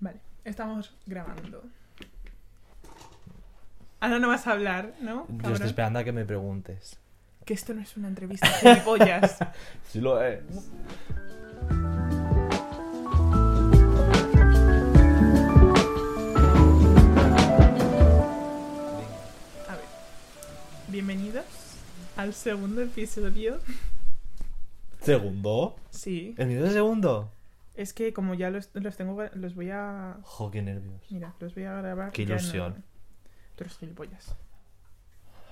Vale, estamos grabando. Ahora no vas a hablar, ¿no? Yo cabrón? estoy esperando a que me preguntes. Que esto no es una entrevista, gilipollas. Sí lo es. A ver. Bienvenidos al segundo episodio. ¿Segundo? Sí. ¿El de segundo? Es que como ya los, los tengo, los voy a... Jo, qué nervios. Mira, los voy a grabar. Qué en ilusión. el- Tú eres gilipollas.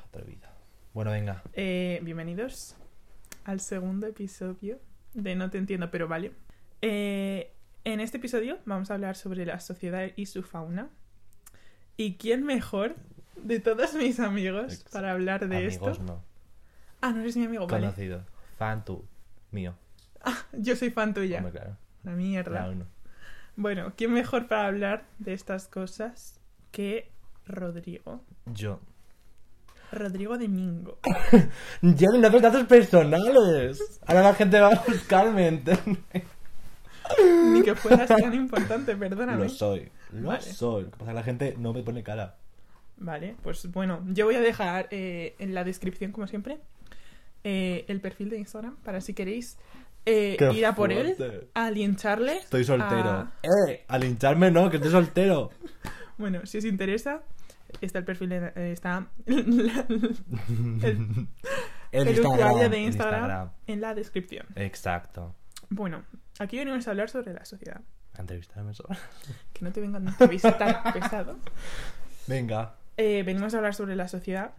Atrevida. Bueno, venga. Eh, bienvenidos al segundo episodio de No te entiendo, pero vale. Eh, en este episodio vamos a hablar sobre la sociedad y su fauna. ¿Y quién mejor de todos mis amigos para hablar de Amigos esto? no. Ah, no eres mi amigo, vale. Conocido. Fan tú. Mío. Yo soy fan tuya. Hombre, claro. La mierda. La uno. Bueno, ¿quién mejor para hablar de estas cosas que Rodrigo? Yo. Rodrigo de Mingo. Ya no haces datos personales. Ahora la gente va a buscarme. ¿entiendes? Ni que fueras tan importante, perdóname. Lo soy. Lo Vale. soy. Lo que pasa es que la gente no me pone cara. Vale, pues bueno, yo voy a dejar eh, en la descripción, como siempre, eh, el perfil de Instagram para si queréis eh, ir a por él, a lincharle. Estoy soltero. a- ¡Eh! Al hincharme no, que estoy soltero. Bueno, si os interesa, está el perfil, de- eh, está el, el Instagram, usuario de el Instagram, en la descripción. Exacto. Bueno, aquí venimos a hablar sobre la sociedad. A entrevistarme solo. Que no te vengan a entrevistar pesado. Venga. Eh, venimos a hablar sobre la sociedad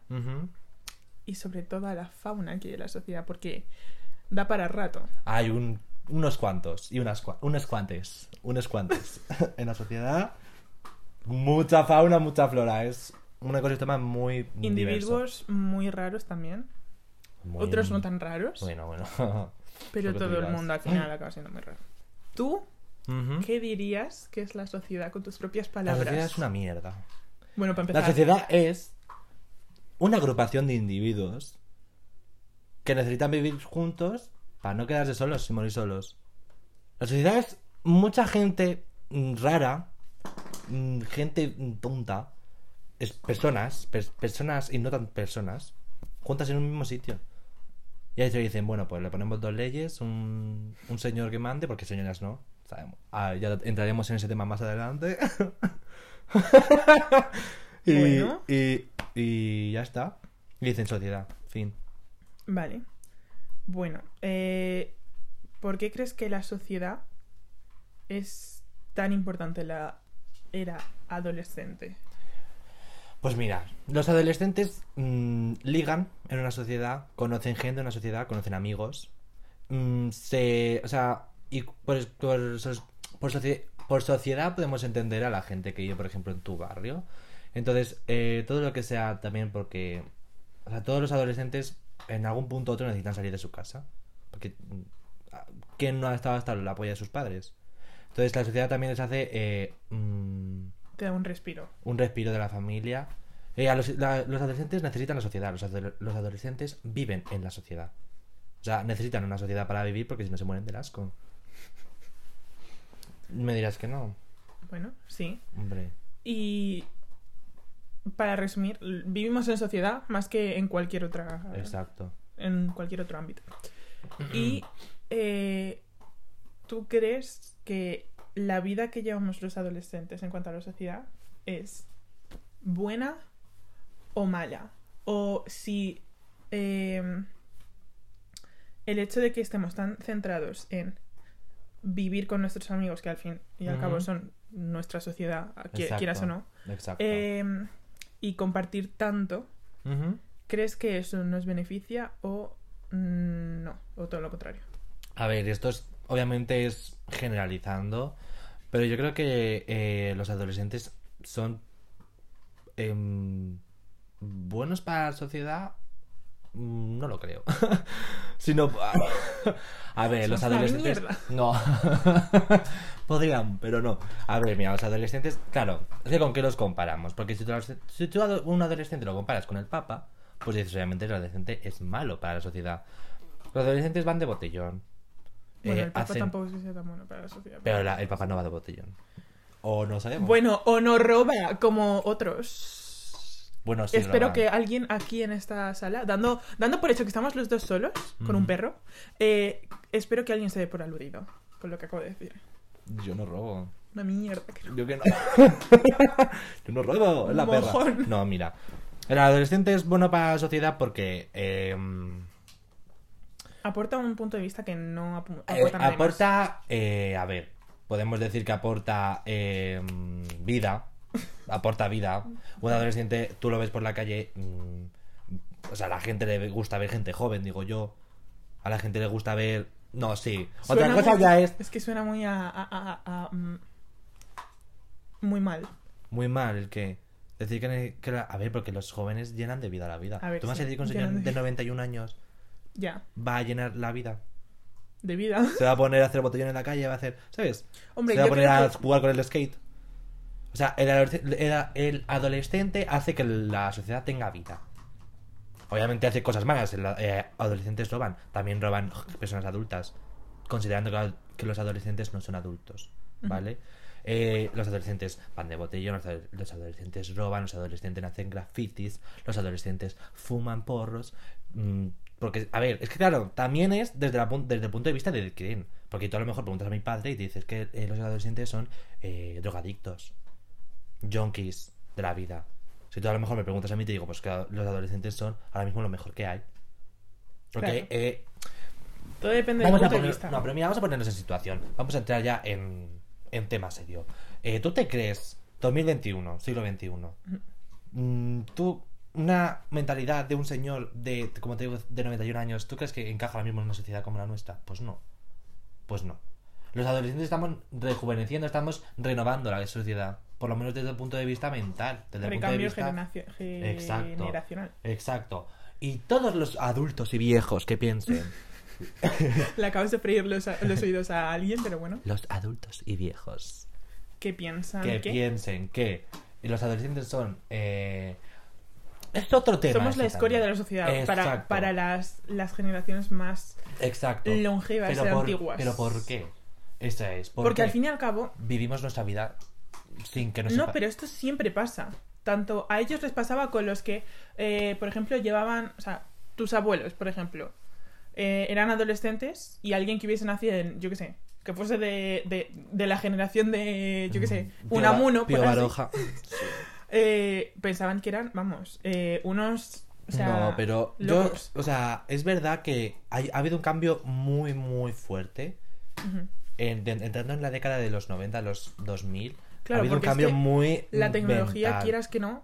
y sobre toda la fauna que hay en la sociedad, porque da para rato. Hay un, unos cuantos y unas cua- unos cuantes. Unos cuantes. en la sociedad, mucha fauna, mucha flora. Es un ecosistema muy diverso. Individuos muy raros también. Muy- Otros no tan raros. Bueno, bueno. pero todo el mundo al final acaba siendo muy raro. ¿Tú qué dirías que es la sociedad con tus propias La palabras? sociedad es una mierda. Bueno, para La empezar. sociedad es una agrupación de individuos que necesitan vivir juntos para no quedarse solos sin morir solos. La sociedad es mucha gente mm, rara, mm, gente mm, tonta, es personas, pers- personas y no tan personas, juntas en un mismo sitio. Y ahí se dicen, bueno, pues le ponemos dos leyes, un, un señor que mande, porque señoras no, sabemos. Ah, ya entraremos en ese tema más adelante. y, Bueno. y, y ya está. Y dicen sociedad, fin. Vale. Bueno, eh, ¿por qué crees que la sociedad es tan importante la era adolescente? Pues mira, los adolescentes mm, ligan en una sociedad, conocen gente en una sociedad, conocen amigos. mm, se, o sea, y por, por, por, por sociedad podemos entender a la gente que vive, por ejemplo, en tu barrio. Entonces, eh, todo lo que sea también porque, o sea, todos los adolescentes en algún punto u otro necesitan salir de su casa. Porque, mm, ¿quién no ha estado hasta la polla de sus padres? Entonces, la sociedad también les hace... eh, mm, Te da un respiro. un respiro de la familia. Eh, a los, la- los adolescentes necesitan la sociedad, los, ado- los adolescentes viven en la sociedad. O sea, necesitan una sociedad para vivir porque si no se mueren del asco. Me dirás que no, Bueno, sí. hombre. Y para resumir, vivimos en sociedad más que en cualquier otra Exacto. en cualquier otro ámbito. Y eh, ¿tú crees que la vida que llevamos los adolescentes en cuanto a la sociedad es buena o mala? O si eh, el hecho de que estemos tan centrados en vivir con nuestros amigos, que al fin y al cabo son nuestra sociedad, Exacto. quieras o no, Exacto. eh, y compartir tanto. ¿Crees que eso nos beneficia o mm, no? O todo lo contrario. A ver, esto es, obviamente es generalizando, pero yo creo que eh, los adolescentes son em, buenos para la sociedad. Mm, No lo creo. Sino, a ver, los adolescentes. No. Podrían, pero no. A ver, mira, los adolescentes, claro, es que con qué los comparamos. Porque si tú, si tú a un adolescente lo comparas con el Papa, pues dices, obviamente el adolescente es malo para la sociedad. Los adolescentes van de botellón. Bueno, Eh, el Papa hacen- tampoco es que sea tan bueno para la sociedad. Pero la- el Papa no va de botellón. O no sabemos. Bueno, o no roba como otros. Bueno, sí, Espero que alguien aquí en esta sala, dando, dando por hecho que estamos los dos solos, con un perro, eh, espero que alguien se dé por aludido con lo que acabo de decir. Yo no robo. Una mierda. que no. Yo que no. Yo no robo, es la perra. Mojón. No, mira. El adolescente es bueno para la sociedad porque eh, Aporta un punto de vista que no apu- eh, aporta más. aporta, eh, a ver, podemos decir que aporta eh, vida, aporta vida. Un adolescente, tú lo ves por la calle, mm, o sea, a la gente le gusta ver gente joven, digo yo. A la gente le gusta ver, no, sí. Otra cosa muy- ya es Es que suena muy a... a- a- a- mm, muy mal. muy mal el que decir que, que la- a ver, porque los jóvenes llenan de vida la vida. Ver, tú me vas a sí, decir que un señor de- de 91 años Ya. va a llenar la vida. De vida. Se va a poner a hacer botellón en la calle, va a hacer, ¿sabes? Hombre, se va a poner a jugar con el skate. O sea, el adolescente, el- adolescente hace que la sociedad tenga vida. Obviamente hace cosas malas. eh, adolescentes roban. También roban personas adultas. Considerando que, que los adolescentes no son adultos. ¿Vale? Eh, los adolescentes van de botellón, los, los adolescentes roban, los adolescentes hacen grafitis, los adolescentes fuman porros. mm, porque, a ver, es que claro, también es desde, la desde el punto de vista del creen. Porque tú a lo mejor preguntas a mi padre y te dices que eh, los adolescentes son eh, drogadictos, junkies de la vida. Si tú a lo mejor me preguntas a mí, te digo, pues que los adolescentes son ahora mismo lo mejor que hay. Porque Claro. eh, Todo depende del Vamos a punto de poner, vista. no, pero mira, vamos a ponernos en situación. Vamos a entrar ya en, en tema serio. Eh, ¿Tú te crees, 2021, siglo XXI, mm, tú, una mentalidad de un señor de, como te digo, de 91 años, ¿tú crees que encaja ahora mismo en una sociedad como la nuestra? Pues no. Pues no. Los adolescentes estamos rejuveneciendo, estamos renovando la sociedad. Por lo menos desde el punto de vista mental. Desde el punto de vista... Exacto. generacional. Exacto. Y todos los adultos y viejos que piensen Le acabas de freír los, los oídos a alguien, pero bueno. los adultos y viejos ¿Qué piensan? que ¿Qué? piensen que los adolescentes son eh, es otro tema Somos la ese escoria de la sociedad para, Exacto. para las, las generaciones más exacto longevas pero por, antiguas. pero por qué esa es Porque al fin y al cabo, vivimos nuestra vida sin que nos no, sepa- pero esto siempre pasa. Tanto a ellos les pasaba con los que, eh, por ejemplo, llevaban, o sea, tus abuelos, por ejemplo, eh, eran adolescentes y alguien que hubiese nacido en, yo qué sé, que fuese de, de, de la generación de, yo qué sé, Mm, Pío un Ba- amuno, Pío Baroja. eh, pensaban que eran, vamos, eh, unos... O sea, no, pero yo, o sea, es verdad que hay- ha habido un cambio muy, muy fuerte Ujú. en- de- entrando en la década de los 90, los 2000. Claro, ha habido un es cambio que muy La tecnología, mental. quieras que no,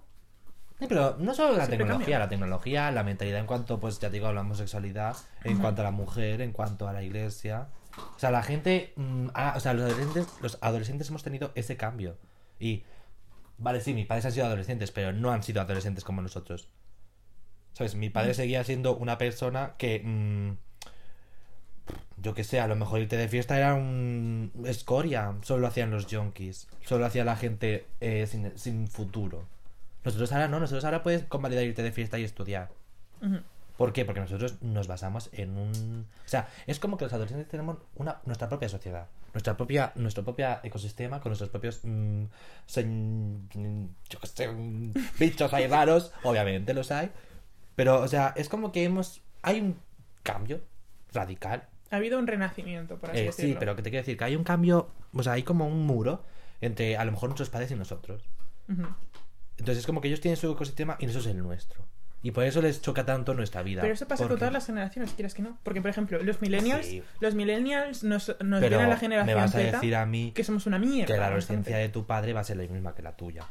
Sí, pero no solo la tecnología, cambia. la tecnología, la mentalidad en cuanto, pues ya te digo, a la homosexualidad, en cuanto a la mujer, en cuanto a la iglesia. O sea, la gente, mm, ah, o sea, los adolescentes, los adolescentes hemos tenido ese cambio. Y, vale, sí, mis padres han sido adolescentes, pero no han sido adolescentes como nosotros. ¿Sabes? Mi padre seguía siendo una persona que, mm, yo que sé, a lo mejor irte de fiesta era un escoria, solo lo hacían los junkies, solo lo hacía la gente eh, sin, sin futuro. Nosotros ahora no, nosotros ahora puedes convalidar irte de fiesta y estudiar. ¿Por qué? Porque nosotros nos basamos en un... O sea, es como que los adolescentes tenemos una, nuestra propia sociedad, nuestra propia, nuestro propio ecosistema con nuestros propios... sen- mm, yo qué sé, mm, bichos ahí raros, obviamente los hay. Pero, o sea, es como que hemos... Hay un cambio radical. Ha habido un renacimiento, por así Eh, sí, decirlo. pero que te quiero decir que hay un cambio... O sea, hay como un muro entre a lo mejor nuestros padres y nosotros. Entonces es como que ellos tienen su ecosistema y nosotros el nuestro. Y por eso les choca tanto nuestra vida. Pero eso pasa con todas las generaciones, quieras que no. Porque, por ejemplo, los millennials, Sí. los millennials nos, nos Pero ven a la me generación vas a Z decir a mí que somos una mierda. que la adolescencia de tu padre va a ser la misma que la tuya.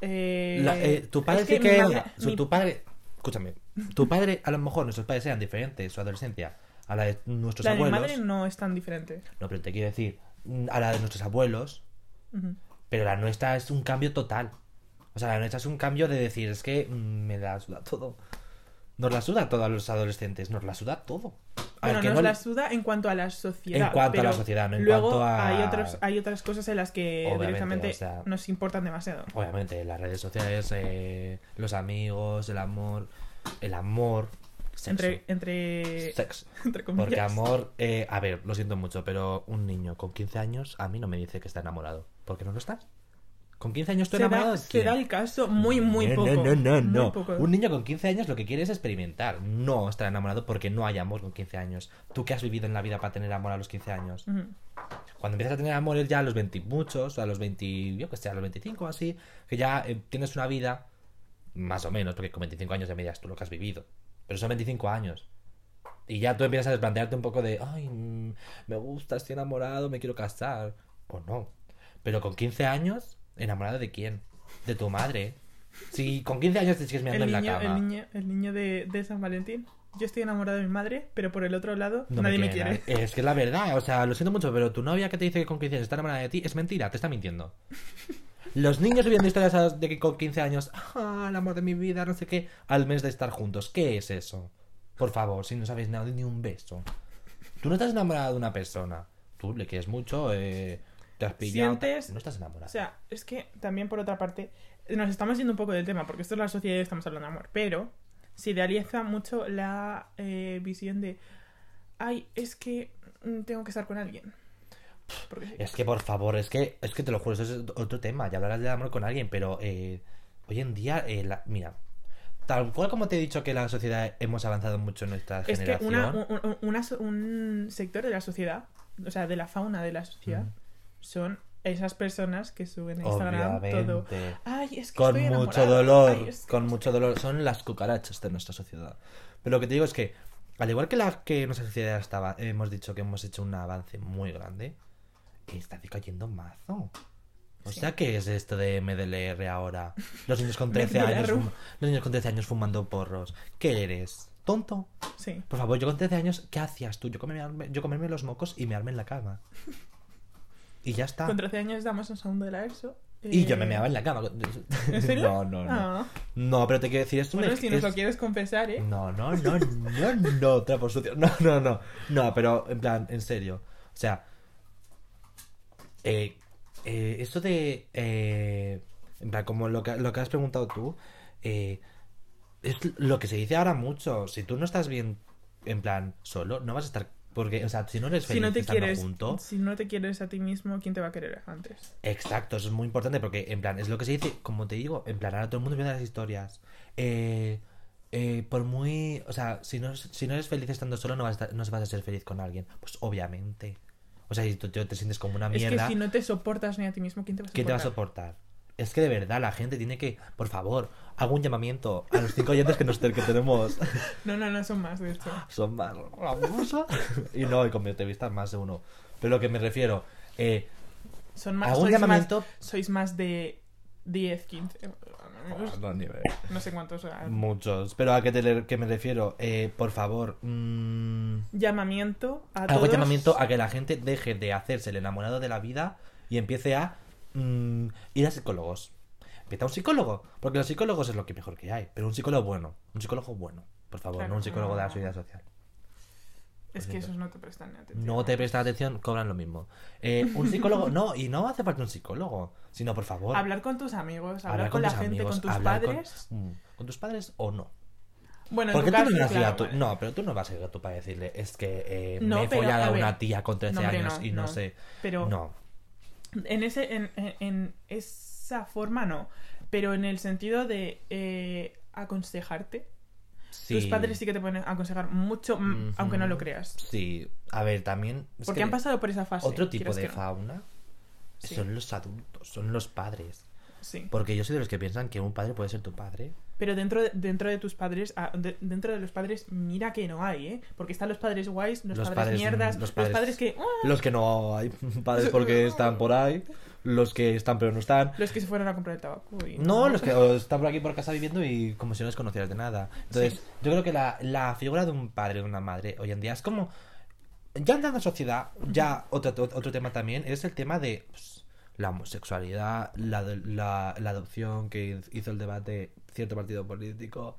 Eh, La- eh, tu padre es sí que mi su- mi- tu padre, escúchame, tu padre a lo mejor nuestros padres eran diferentes, su adolescencia a la de nuestros la de mi abuelos. madre no es tan diferente. No, pero te quiero decir mm, a la de nuestros abuelos, pero la nuestra es un cambio total. O sea, la nuestra es un cambio de decir, es que mm, me la suda todo. Nos la suda todo a los adolescentes, nos la suda todo. Bueno, que nos no la suda en cuanto a la sociedad. En cuanto a la sociedad, no en luego cuanto a- hay, otros, hay otras cosas en las que Obviamente, directamente o sea- nos importan demasiado. Obviamente, las redes sociales, eh, los amigos, el amor. El amor. Sexo. Entre, entre, Sexo. entre comillas. Porque amor, eh, a ver, lo siento mucho, pero un niño con 15 años a mí no me dice que está enamorado. ¿Por qué no lo estás? ¿Con 15 años tú enamorado? da, de se quién? da el caso muy, muy no, poco. No, no, no, muy no. poco. Un niño con 15 años lo que quiere es experimentar, no estar enamorado porque no hay amor con 15 años. ¿Tú qué has vivido en la vida para tener amor a los 15 años? Cuando empiezas a tener amor es ya a los 20 y muchos, a los 20, yo que sé, a los 25 o así, que ya eh, tienes una vida, más o menos, porque con 25 años ya me dirás tú lo que has vivido. Pero son 25 años. Y ya tú empiezas a desplantearte un poco de, ay, mm, me gusta, estoy enamorado, me quiero casar. O no. Pero con 15 años, ¿enamorado de quién? De tu madre. Si con 15 años te sigues mirando El en niño, la cama. el niño, el niño de, de San Valentín. Yo estoy enamorado de mi madre, pero por el otro lado No nadie me quiere quiere. nadie. Es que es la verdad, o sea, lo siento mucho, pero tu novia que te dice que con 15 años está enamorada de ti es mentira, te está mintiendo. Los niños viviendo historias de que con 15 años, ah, el amor de mi vida, no sé qué, al mes de estar juntos. ¿Qué es eso? Por favor, si no sabéis nada ni un beso. Tú no estás enamorada de una persona. Tú le quieres mucho, eh, te has pillado. Sientes- No estás enamorada. O sea, es que también por otra parte, nos estamos yendo un poco del tema, porque esto es la sociedad y estamos hablando de amor, pero se idealiza mucho la eh, visión de, ay, es que mm, tengo que estar con alguien. Es que por favor, es que, es que te lo juro, eso es otro tema. Ya hablarás del amor con alguien, pero eh, hoy en día, eh, la- mira, tal cual como te he dicho que la sociedad hemos avanzado mucho en nuestra Es que generación. una, un, un- una so- un sector de la sociedad, o sea, de la fauna de la sociedad, Mm. son esas personas que suben a Instagram todo. Ay, es que Con estoy mucho dolor, Ay, es que con estoy-". mucho dolor. Son las cucarachas de nuestra sociedad. Pero lo que te digo es que, al igual que la que nuestra sociedad estaba, hemos dicho que hemos hecho un avance muy grande, está decayendo mazo. O Sí. sea, ¿qué es esto de MDLR ahora? Los niños con 13 MDLR. años, los niños con 13 años fumando porros. ¿Qué eres? ¿Tonto? Sí. Por favor, yo con 13 años, ¿qué hacías tú? Yo comerme, yo comerme los mocos y me arme en la cama. Y ya está. Con 13 años damos un segundo de la ESO. Y yo me eh, meaba en la cama. ¿En serio? No, no, no. Ah. No, pero te quiero decir, es un Bueno, ej- si nos es- lo quieres confesar, ¿eh? No, no, no, no, no, trapo sucio. No, no, no. No, pero en plan, en serio. O sea, eh, eh, esto de. eh, como lo que, lo que has preguntado tú, eh, es lo que se dice ahora mucho. Si tú no estás bien, en plan, solo, no vas a estar. Porque, o sea, si no eres Si feliz no te estando quieres, junto, si no te quieres a ti mismo, ¿quién te va a querer antes? Exacto, eso es muy importante porque, en plan, es lo que se dice, como te digo, en plan, ahora todo el mundo viene las historias. Eh, eh, por muy. O sea, si no, si no eres feliz estando solo, no vas, a, no vas a ser feliz con alguien. Pues obviamente. O sea, si tú te, te sientes como una Es mierda, que si no te soportas ni a ti mismo, ¿quién te va a soportar? ¿quién te va a soportar? Es que de verdad la gente tiene que, por favor, hago un llamamiento a los cinco oyentes que, nos, que tenemos. No, no, no son más, de hecho. Son más. Y no, y con mi entrevista más de uno. Pero lo que me refiero, eh, Son más, un sois, llamamiento. más sois más de 10, 15. No, sé cuántos. ah, Muchos. Pero a qué, te, qué me refiero, eh, por favor, mm, Llamamiento a hago todos. llamamiento a que la gente deje de hacerse el enamorado de la vida y empiece a mm, ir a psicólogos. Empieza un psicólogo, porque los psicólogos es lo que mejor que hay, pero un psicólogo bueno, un psicólogo bueno, por favor, Claro, no un psicólogo de la seguridad social. Es que esos no te prestan atención. No te prestan atención, cobran lo mismo. Eh, un psicólogo, no, y no hace falta un psicólogo, sino por favor, Hablar con tus amigos, hablar, con, la gente, amigos, con tus con- padres. mm, con tus padres o no. Bueno, en Porque tú caso, no vas a claro, tu- vale. No, pero tú no vas a ir a tu padre a decirle, es que eh, No, me he pero, follado a ver. una tía con 13 No, hombre, años no, y no, no. sé. Pero No. en, ese, en, en- en esa forma no. Pero en el sentido de eh, aconsejarte. Sí. Tus padres sí que te pueden aconsejar mucho, mm, aunque no lo creas. Sí. A ver, también. Porque que han pasado por esa fase. Otro tipo de no. fauna Sí. son los adultos, son los padres. Sí. Porque yo soy de los que piensan que un padre puede ser tu padre. Pero dentro de, dentro de tus padres, ah, de- dentro de los padres, mira que no hay, ¿eh? Porque están los padres guays, los, Los padres, padres, mierdas, los los padres, padres- que... ah, Los que no hay padres porque están por ahí. Los que están pero no están. los que se fueron a comprar el tabaco. y- No, los que están por aquí por casa viviendo y como si no les conocieras de nada. Entonces, Sí. yo creo que la, la figura de un padre o de una madre hoy en día es como. Ya en la sociedad, ya otro, otro tema también es el tema de pues, la homosexualidad, la, la, la adopción que hizo el debate cierto partido político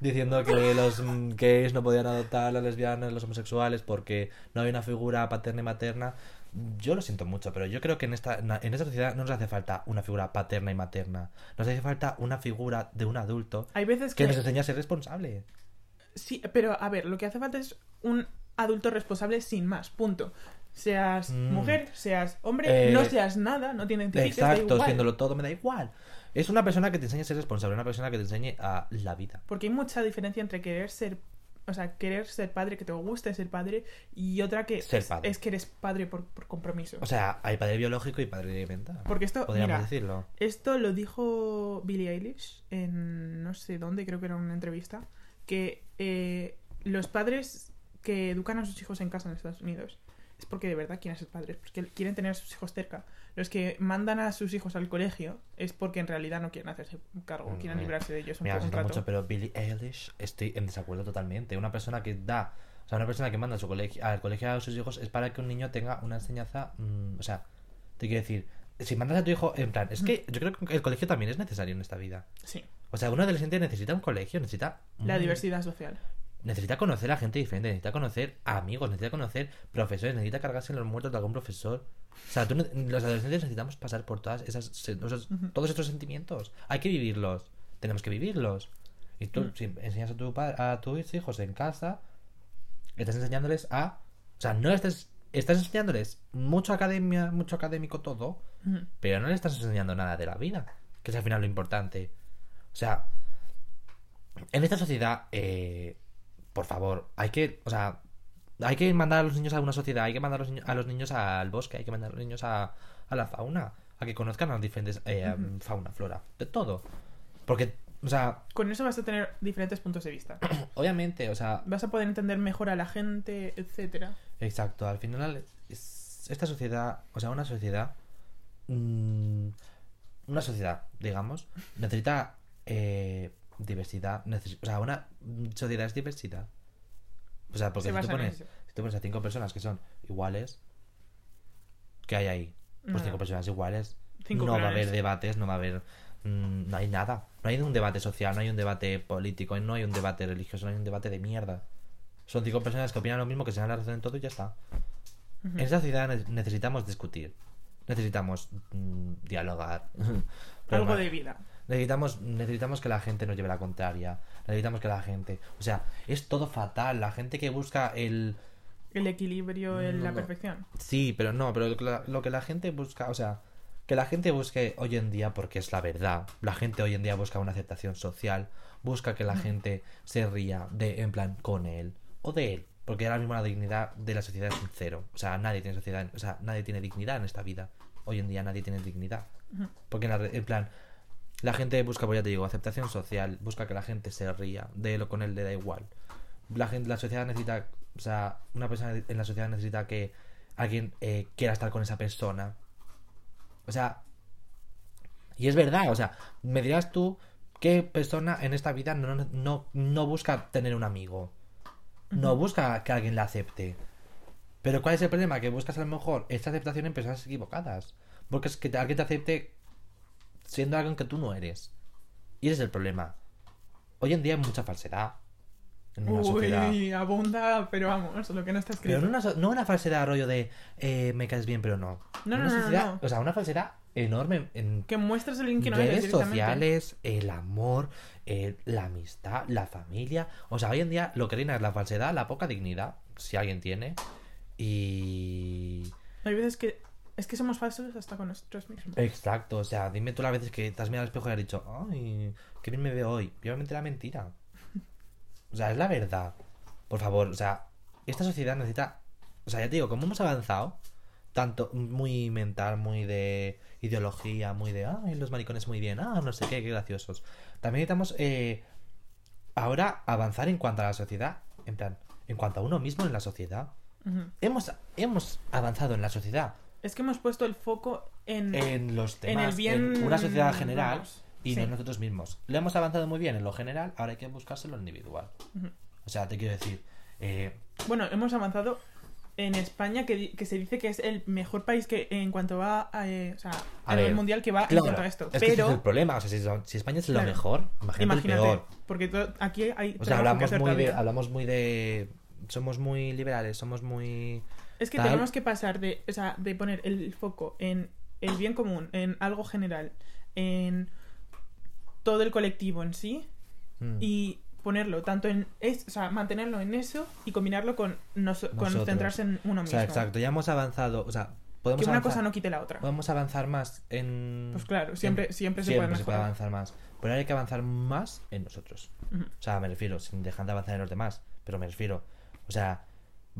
diciendo que los gays no podían adoptar a las lesbianas, los homosexuales porque no hay una figura paterna y materna. Yo lo siento mucho, pero yo creo que en esta, en esta sociedad no nos hace falta una figura paterna y materna. Nos hace falta una figura de un adulto Hay veces que que... nos enseñe a ser responsable. Sí, pero a ver, lo que hace falta es un adulto responsable sin más, punto. Seas Mm. mujer, seas hombre, Eh, no seas nada, no identifiques, da Exacto, siéndolo todo me da igual. Es una persona que te enseña a ser responsable, una persona que te enseñe a la vida. Porque hay mucha diferencia entre querer ser, o sea, querer ser padre, que te guste ser padre, y otra que Ser es, padre. es que eres padre por, por compromiso. O sea, hay padre biológico y padre mental. Porque esto, Podríamos mira, decirlo. esto lo dijo Billie Eilish en no sé dónde, creo que era una entrevista, que eh, los padres que educan a sus hijos en casa en Estados Unidos es porque de verdad quieren ser padres, porque quieren tener a sus hijos cerca. Los que mandan a sus hijos al colegio es porque en realidad no quieren hacerse cargo, Mm, quieren mira, librarse de ellos un un siento mucho, pero Billie Eilish estoy en desacuerdo totalmente. Una persona que da, o sea, una persona que manda a su colegio, al colegio a sus hijos es para que un niño tenga una enseñanza, mm, o sea, te quiero decir, si mandas a tu hijo, en plan, es que yo creo que el colegio también es necesario en esta vida. Sí, O sea, un adolescente necesita un colegio, necesita... la diversidad social. Necesita conocer a gente diferente, necesita conocer a amigos, necesita conocer profesores, necesita cargarse en los muertos de algún profesor. O sea, tú los adolescentes necesitamos pasar por todas esas, todos estos sentimientos. Hay que vivirlos. Tenemos que vivirlos. Y tú, Mm. si enseñas a, tu, a tus hijos en casa, estás enseñándoles a... O sea, no estás, estás enseñándoles mucho academia, mucho académico todo, pero no le estás enseñando nada de la vida, que es al final lo importante. O sea, en esta sociedad, eh, por favor, hay que, o sea, hay que mandar a los niños a una sociedad, hay que mandar a los, niños, a los niños al bosque, hay que mandar a los niños a, a la fauna, a que conozcan las diferentes eh, fauna, flora, de todo. Porque, o sea, Con eso vas a tener diferentes puntos de vista. obviamente, o sea, Vas a poder entender mejor a la gente, etcétera. Exacto, al final es- esta sociedad, o sea, una sociedad, mm, una sociedad, digamos, necesita eh, diversidad, neces- o sea, una sociedad es diversidad. O sea, porque Se si tú, pones, si tú pones a cinco personas que son iguales, ¿qué hay ahí? Pues Nada. cinco personas iguales. Cinco no va a haber debates, no va a haber... mm, no hay nada. No hay un debate social, no hay un debate político, no hay un debate religioso, no hay un debate de mierda. Son cinco personas que opinan lo mismo, que se dan la razón en todo y ya está. En esta ciudad ne- necesitamos discutir. Necesitamos mm, dialogar. Algo de vida. Necesitamos, necesitamos que la gente nos lleve la contraria. Necesitamos que la gente. O sea, es todo fatal. La gente que busca el. El equilibrio, No, la perfección. Sí, pero no, pero lo que la, gente busca. O sea, que la gente busque hoy en día, porque es la verdad. La gente hoy en día busca una aceptación social. Busca que la gente se ría de, en plan, con él o de él. Porque ahora mismo la dignidad de la sociedad es cero. O sea, nadie tiene sociedad, o sea, nadie tiene dignidad en esta vida. Hoy en día nadie tiene dignidad. Porque en, la en plan, la gente busca, pues ya te digo, aceptación social, busca que la gente se ría, de lo con él le da igual. La gente, la sociedad necesita, o sea, una persona en la sociedad necesita que alguien eh, quiera estar con esa persona. O sea, y es verdad, o sea, me dirás tú qué persona en esta vida no, no, no busca tener un amigo. No busca que alguien la acepte. Pero ¿cuál es el problema? Que buscas a lo mejor esta aceptación en personas equivocadas. Porque es que alguien te acepte siendo alguien que tú no eres. Y ese es el problema. Hoy en día hay mucha falsedad en una sociedad. Uy, abunda, pero vamos, lo que no está Pero escrito. no una, no una falsedad rollo de eh, me caes bien, pero no. No, Una no, sociedad- no. O sea, una falsedad enorme en Que muestras el link que no redes sociales, el amor, la amistad, la familia. O sea, hoy en día lo que reina es la falsedad, la poca dignidad, si alguien tiene. Y. Hay veces que es que somos falsos hasta con nosotros mismos. Exacto, o sea, dime tú las veces que te has mirado al espejo y has dicho, ay, qué bien me veo hoy. Y obviamente era mentira. O sea, es la verdad. Por favor, o sea, esta sociedad necesita. O sea, ya te digo, como hemos avanzado, tanto muy mental, muy de ideología, muy de, ay, los maricones muy bien, ah, no sé qué, qué graciosos. También necesitamos eh, ahora avanzar en cuanto a la sociedad, en plan, en cuanto a uno mismo en la sociedad. Hemos, hemos avanzado en la sociedad, Es que hemos puesto el foco en, en los en temas, el bien. en una sociedad general vamos, y sí. no en nosotros mismos. Lo hemos avanzado muy bien en lo general, ahora hay que buscarse lo individual. Ujú. O sea, te quiero decir, eh, Bueno, hemos avanzado en España, que, que se dice que es el mejor país que en cuanto va a, eh, o sea, A a nivel ver, mundial que va en claro, cuanto a esto. es que ese es Pero, el problema. O sea, si, si España es lo Claro. mejor, imagínate, imagínate, el peor. porque aquí hay O sea, hablamos muy, de, hablamos muy de. Somos muy liberales, somos muy. Es que tal. tenemos que pasar de, o sea, de poner el foco en el bien común, en algo general, en todo el colectivo en sí, Mm. y ponerlo tanto en es, o sea, mantenerlo en eso y combinarlo con, nos- con centrarse en uno O mismo. sea, exacto, ya hemos avanzado, o sea, podemos Que una avanzar, cosa no quite la otra. podemos avanzar más en... Pues claro, siempre, siempre, se Siempre puede se puede avanzar más. Pero ahora hay que avanzar más en nosotros. O sea, me refiero, sin dejar de avanzar en los demás. Pero me refiero, o sea,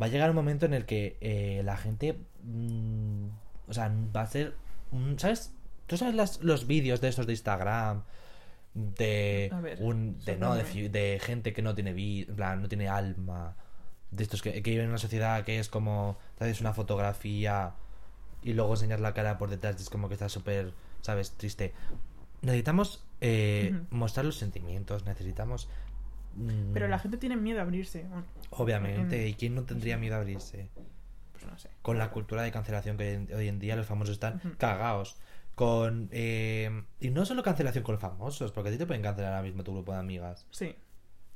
va a llegar un momento en el que eh, la gente. mm, o sea, va a ser. mm, ¿Sabes? ¿Tú sabes las- los vídeos de esos de Instagram? De. Ver, un, de, no, de, gente que no tiene vida, no tiene alma. De estos que, que viven en una sociedad que es como. Haces una fotografía y luego enseñas la cara por detrás y es como que está súper, ¿sabes? Triste. Necesitamos eh, mostrar los sentimientos, necesitamos... mm, Pero la gente tiene miedo a abrirse. Bueno, Obviamente, en- ¿y quién no tendría miedo a abrirse? Pues no sé. Con la cultura de cancelación que hoy en día los famosos están Ujú. cagados. Con... eh, y no solo cancelación con los famosos, porque a ti te pueden cancelar ahora mismo tu grupo de amigas. Sí.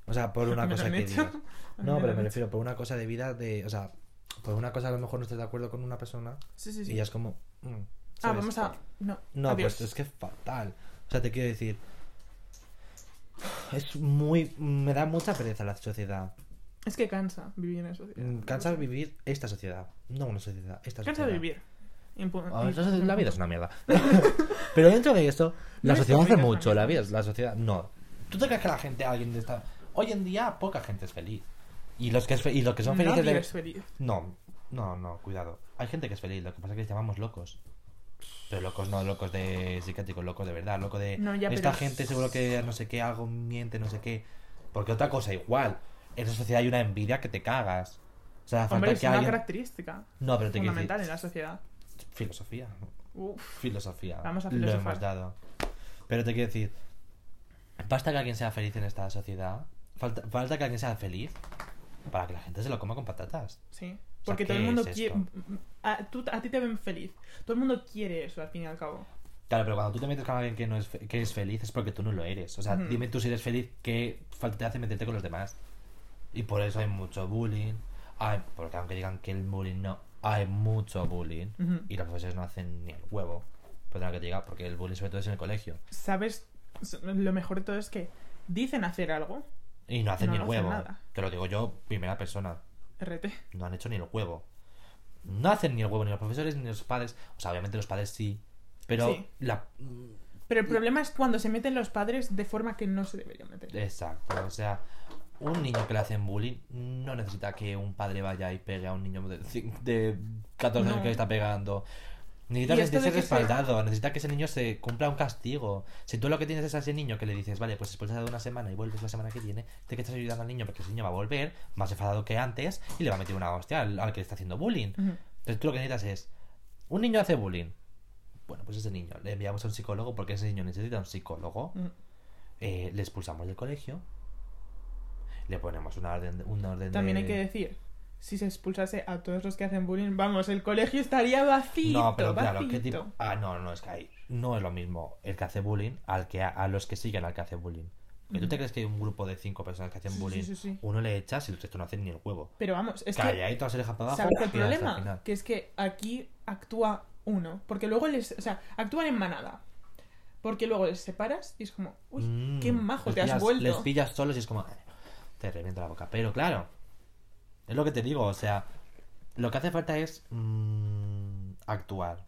O sea, por una cosa que digas. No, pero me refiero por una cosa de vida de... O sea, por una cosa a lo mejor no estás de acuerdo con una persona Sí, sí, sí. y ya es como... mm, Ah, vamos a. No, No, adiós. pues es que es fatal. O sea, te quiero decir. Es muy. Me da mucha pereza la sociedad. Es que cansa vivir en eso. Mm, Cansa vivir esta sociedad. No una sociedad, esta Cansa sociedad. de vivir. Impu- A ver, la, vida es una mierda. Pero dentro de eso, la sociedad hace mucho. La vida es la sociedad. No. ¿Tú te crees que la gente, alguien de esta. Hoy en día, poca gente es feliz. Y los que, es fe- y los que son felices. Nadie de- es feliz. No, no, no, cuidado. Hay gente que es feliz, lo que pasa es que les llamamos locos. Pero locos no locos de psiquiátricos, locos de verdad, loco de No, ya, esta pero- gente seguro que no sé qué, algo miente, no sé qué. Porque otra cosa igual, en esa sociedad hay una envidia que te cagas. O sea, falta es que una alguien... característica No, pero te fundamental decir, en la sociedad. filosofía. Uf. Filosofía. Vamos a Lo filosofar. hemos dado. Pero te quiero decir, basta que alguien sea feliz en esta sociedad. Falta, falta que alguien sea feliz para que la gente se lo coma con patatas. Sí. Porque todo ¿qué el mundo es quiere. A, tú- a ti te ven feliz. Todo el mundo quiere eso, al fin y al cabo. Claro, pero cuando tú te metes con alguien que no es, fe- que es feliz es porque tú no lo eres. O sea, Ujú. dime tú si eres feliz, ¿qué falta te hace meterte con los demás? Y por eso hay mucho bullying. Hay, porque aunque digan que el bullying no, hay mucho bullying. Ujú. Y los profesores no hacen ni el huevo. Perdona que te diga, porque el bullying sobre todo es en el colegio. ¿Sabes? Lo mejor de todo es que dicen hacer algo. Y no hacen No, ni el no huevo. Te lo digo yo, primera persona. RT. No han hecho ni el huevo. No hacen ni el huevo, ni los profesores ni los padres. O sea, obviamente los padres sí. Pero Sí. la, Pero el problema es cuando se meten los padres de forma que no se deberían meter. Exacto, o sea, un niño que le hacen bullying no necesita que un padre vaya y pegue a un niño de, de 14 años No. que le está pegando. Necesita Y esto de sentirse que se- respaldado, necesita que ese niño se cumpla un castigo. Si tú lo que tienes es a ese niño que le dices, vale, pues después de una semana y vuelves la semana que viene, te que estás ayudando al niño porque ese niño va a volver más enfadado que antes y le va a meter una hostia al, al que le está haciendo bullying. Ujú. Entonces tú lo que necesitas es, un niño hace bullying. Bueno, pues ese niño le enviamos a un psicólogo porque ese niño necesita un psicólogo eh, le expulsamos del colegio, le ponemos una orden, una orden También de... hay que decir, si se expulsase a todos los que hacen bullying, vamos, el colegio estaría vacío. No, pero claro, ¿qué tipo? Ah, no, no, es que hay... No es lo mismo el que hace bullying al que a, a los que siguen al que hace bullying. ¿Que ¿Tú te Ujú. crees que hay un grupo de cinco personas que hacen Sí, bullying? sí, sí. Uno le echas y el resto no hacen ni el huevo. Pero vamos, es Calla que... ahí, todas se dejan para abajo ¿Sabes el problema? Que es que aquí actúa uno. Porque luego les... O sea, actúan en manada. Porque luego les separas y es como... Uy, Mm, qué majo les te has vuelto. Les pillas solos y es como... eh, Te revienta la boca. Pero claro, es lo que te digo, o sea, lo que hace falta es mm, actuar.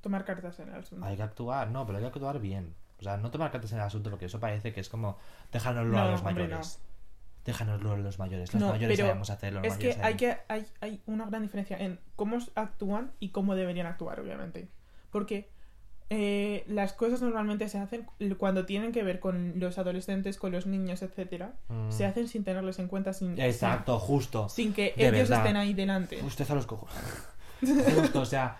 Tomar cartas en el asunto. Hay que actuar, no, pero hay que actuar bien. O sea, no tomar cartas en el asunto porque eso parece que es como déjanoslo a No, los hombre, mayores. Déjanoslo a los mayores. Los No, mayores sabemos hacerlo. Los Es que hay, que hay, hay una gran diferencia en cómo actúan y cómo deberían actuar, obviamente. Porque eh, las cosas normalmente se hacen cuando tienen que ver con los adolescentes, con los niños, etcétera. Mm. Se hacen sin tenerlos en cuenta, sin, Exacto, justo. sin, que De ellos verdad. estén ahí delante. Usted a los cojones. Justo, o sea.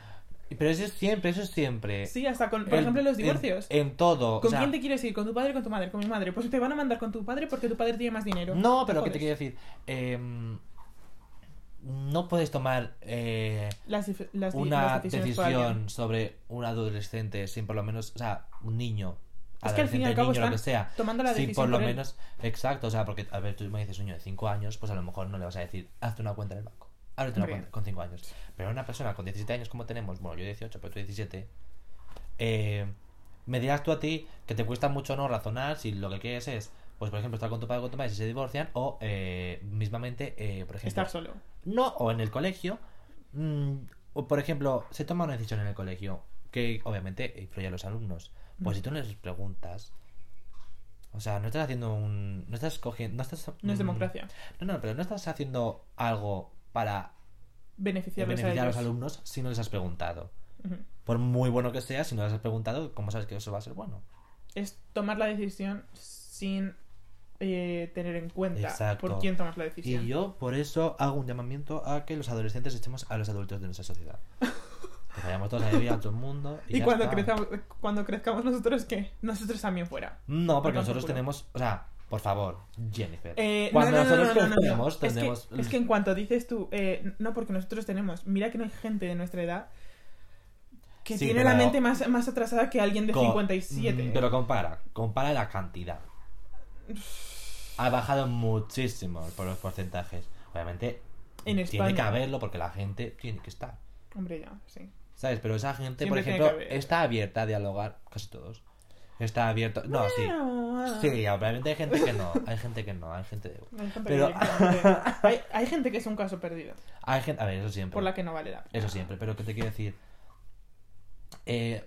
Pero eso es siempre, eso es siempre. Sí, hasta con, por El- ejemplo, los divorcios. En, todo. o ¿Con sea, quién te quieres ir? ¿Con tu padre o con tu madre? Con mi madre. Pues te van a mandar con tu padre porque tu padre tiene más dinero. No, pero ¿qué te quiero decir? Em, no puedes tomar eh, Las, las una las decisión sobre un adolescente sin por lo menos, o sea, un niño, Es que al fin y al cabo niño, lo que sea, tomando la sin decisión por lo por menos, exacto, o sea, porque, a ver, tú me dices un niño de 5 años, pues a lo mejor no le vas a decir, hazte una cuenta en el banco, ábrete una cuenta con 5 años, pero una persona con 17 años como tenemos, bueno, yo 18, pero tú 17, eh, me dirás tú a ti que te cuesta mucho no razonar si lo que quieres es pues por ejemplo, estar con tu padre o con tu madre si se divorcian, o eh, mismamente, eh, por ejemplo, Estar solo. no, o en el colegio, mm, o por ejemplo, se toma una decisión en el colegio que obviamente influye a los alumnos. Pues Mm. si tú les preguntas, o sea, no estás haciendo un, no estás cogiendo, no estás, No es mm, democracia. No, no, pero no estás haciendo algo para Beneficiarles beneficiar a los alumnos si no les has preguntado. Por muy bueno que sea, si no les has preguntado, ¿cómo sabes que eso va a ser bueno? Es tomar la decisión sin eh, tener en cuenta Exacto. por quién tomas la decisión. Y yo por eso hago un llamamiento a que los adolescentes echemos a los adultos de nuestra sociedad. Que vayamos todos a vivir a todo el mundo. Y, cuando, crezcamos, cuando crezcamos nosotros, ¿qué? Nosotros también fuera. No, porque Por nosotros tenemos. O sea, por favor, Jennifer. Eh, cuando no, no, nosotros no, no. crecemos, Es que- tendremos. Es que, en cuanto dices tú, eh, no, porque nosotros tenemos, mira que no hay gente de nuestra edad que Sí, tiene pero- la mente más, más atrasada que alguien de Co- 57. Mm, Pero compara, compara la cantidad. Ha bajado muchísimo por los porcentajes. Obviamente, En tiene España. que haberlo porque la gente tiene que estar. Hombre, ya, sí. ¿Sabes? Pero esa gente, por Siempre ejemplo, está abierta a dialogar, casi todos. Está abierto. No, sí. Sí, obviamente hay gente que no. Hay gente que no. Hay gente. Hay gente, Pero- que hay, hay gente que es un caso perdido, Hay gente. A ver, eso siempre. por la que no vale la pena. Eso siempre, pero ¿qué te quiero decir? Eh,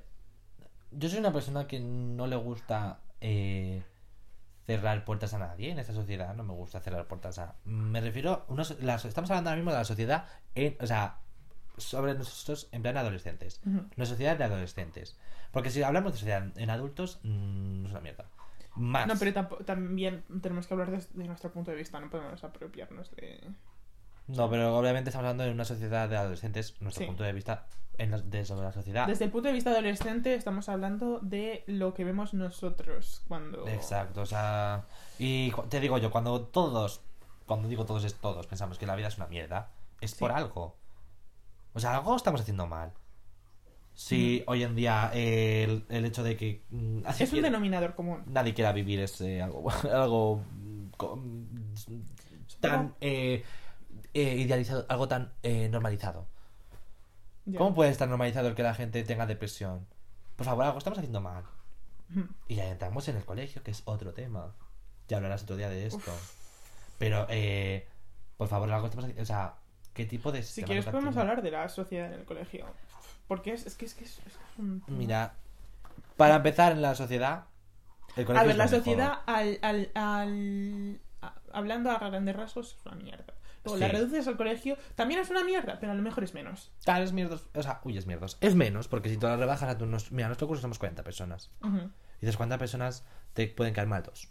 yo soy una persona que no le gusta eh, cerrar puertas a nadie en esta sociedad. No me gusta cerrar puertas a. Me refiero. Unos, las, estamos hablando ahora mismo de la sociedad. En, o sea, sobre nosotros en plan adolescentes. Ujú. Una sociedad de adolescentes. Porque si hablamos de sociedad en adultos, mm, es una mierda. Más. No, pero también tenemos que hablar desde nuestro punto de vista, no podemos apropiarnos de... No, pero obviamente estamos hablando de una sociedad de adolescentes. Nuestro Sí. punto de vista en la- de sobre la sociedad. Desde el punto de vista adolescente estamos hablando de lo que vemos nosotros cuando... Exacto, o sea. Y te digo yo, cuando todos, cuando digo todos es todos, pensamos que la vida es una mierda, es Sí. por algo. O sea, algo estamos haciendo mal. Si hoy en día eh, el, el hecho de que mm, Es un denominador común. nadie quiera vivir es eh, algo, algo mm, mm, tan eh, eh, idealizado, algo tan eh, normalizado. ¿Cómo puede estar normalizado el que la gente tenga depresión? Por favor, algo estamos haciendo mal. Ujú. Y ya entramos en el colegio, que es otro tema. Ya hablarás otro día de esto. Pero, eh, por favor, algo estamos haciendo. O sea, ¿qué tipo de. Si quieres podemos hablar de la sociedad en el colegio. Porque es, es que es, que es, es un... Mira, para empezar en la sociedad. El colegio A ver, es la mejor. sociedad al, al, al- hablando a grandes rasgos es una mierda. Luego la reduces al colegio, también es una mierda, pero a lo mejor es menos. Claro, es mierdos. O sea, uy, es mierdos. Es menos, porque si tú la rebajas a tu. nos- Mira, en nuestro curso somos 40 personas. Y dices, ¿cuántas personas te pueden caer mal? Dos.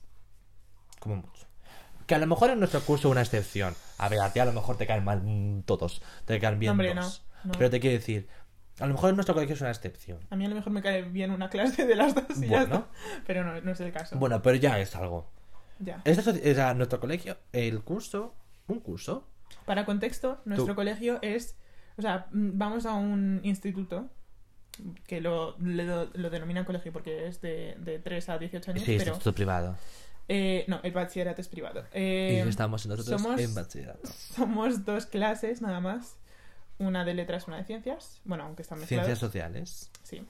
Como mucho. Que a lo mejor en nuestro curso una excepción. A ver, a ti a lo mejor te caen mal mm, todos. Te caen bien No, hombre, dos. no, no. Pero te quiero decir, a lo mejor en nuestro colegio es una excepción. A mí a lo mejor me cae bien una clase de las dos y ya está. Pero no, no es el caso. Bueno, pero ya es algo. Ya. Soci- o sea, nuestro colegio, el curso, un curso. Para contexto, nuestro Tú. colegio es. O sea, mm, vamos a un instituto que lo, lo, lo denominan colegio porque es de, de 3 a 18 años, Sí, es pero. instituto privado. eh, no, el bachillerato es privado. y Eh, estamos nosotros somos- en bachillerato. somos dos clases nada más. Una de letras, una de ciencias. Bueno, aunque están mezcladas. Ciencias sociales. Sí,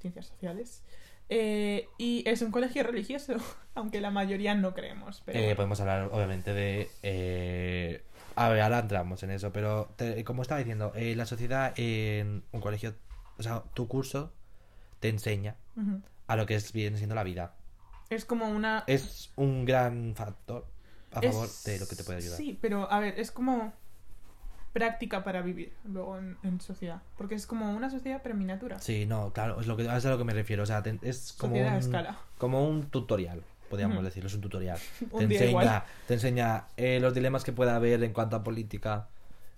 ciencias sociales. Eh, y es un colegio religioso, aunque la mayoría no creemos. Pero Eh, podemos hablar, obviamente, de. eh, A ver, ahora entramos en eso, pero te- como estaba diciendo, eh, la sociedad en un colegio, o sea, tu curso te enseña a lo que es viene siendo la vida. Es como una. Es un gran factor a es- favor de lo que te puede ayudar. Sí, pero a ver, es como práctica para vivir luego en, en sociedad. Porque es como una sociedad miniatura. Sí, no, claro, es, lo que, es a lo que me refiero. O sea, te- es como Sociedad un, escala. como un tutorial, podríamos decirlo, es un tutorial. Un te, enseña, igual. te enseña eh, los dilemas que pueda haber en cuanto a política,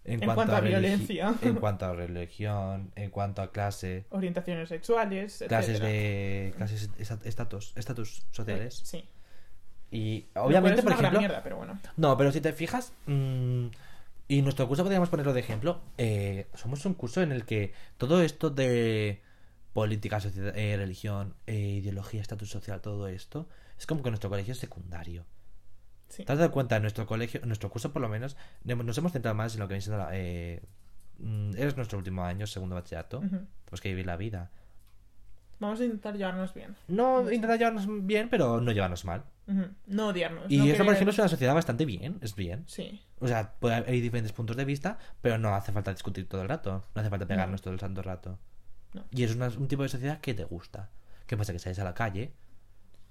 en, En cuanto a violencia. en cuanto a religión, en cuanto a clase, Orientaciones sexuales, clases etcétera. de clases esta- estatus, estatus sociales. Sí. Y Lo cual obviamente, por ejemplo, mierda, pero bueno. no, pero si te fijas, mm, y nuestro curso podríamos ponerlo de ejemplo, eh, somos un curso en el que todo esto de política, sociedad, eh, religión, eh, ideología, estatus social, todo esto, es como que nuestro colegio es secundario. Sí. ¿Te has dado cuenta? En nuestro colegio, en nuestro curso por lo menos, nos hemos centrado más en lo que viene siendo la... Eh, mm, es nuestro último año, segundo bachillerato, Ujú. pues que vivir la vida. Vamos a intentar llevarnos bien. No intentar llevarnos bien, pero no llevarnos mal. No odiarnos. Y no eso, por ejemplo, es una sociedad bastante bien, es bien. Sí. O sea, puede haber hay diferentes puntos de vista, pero no hace falta discutir todo el rato. No hace falta pegarnos todo el santo rato. No. Y es una- un tipo de sociedad que te gusta. ¿Qué pasa? Que sales a la calle,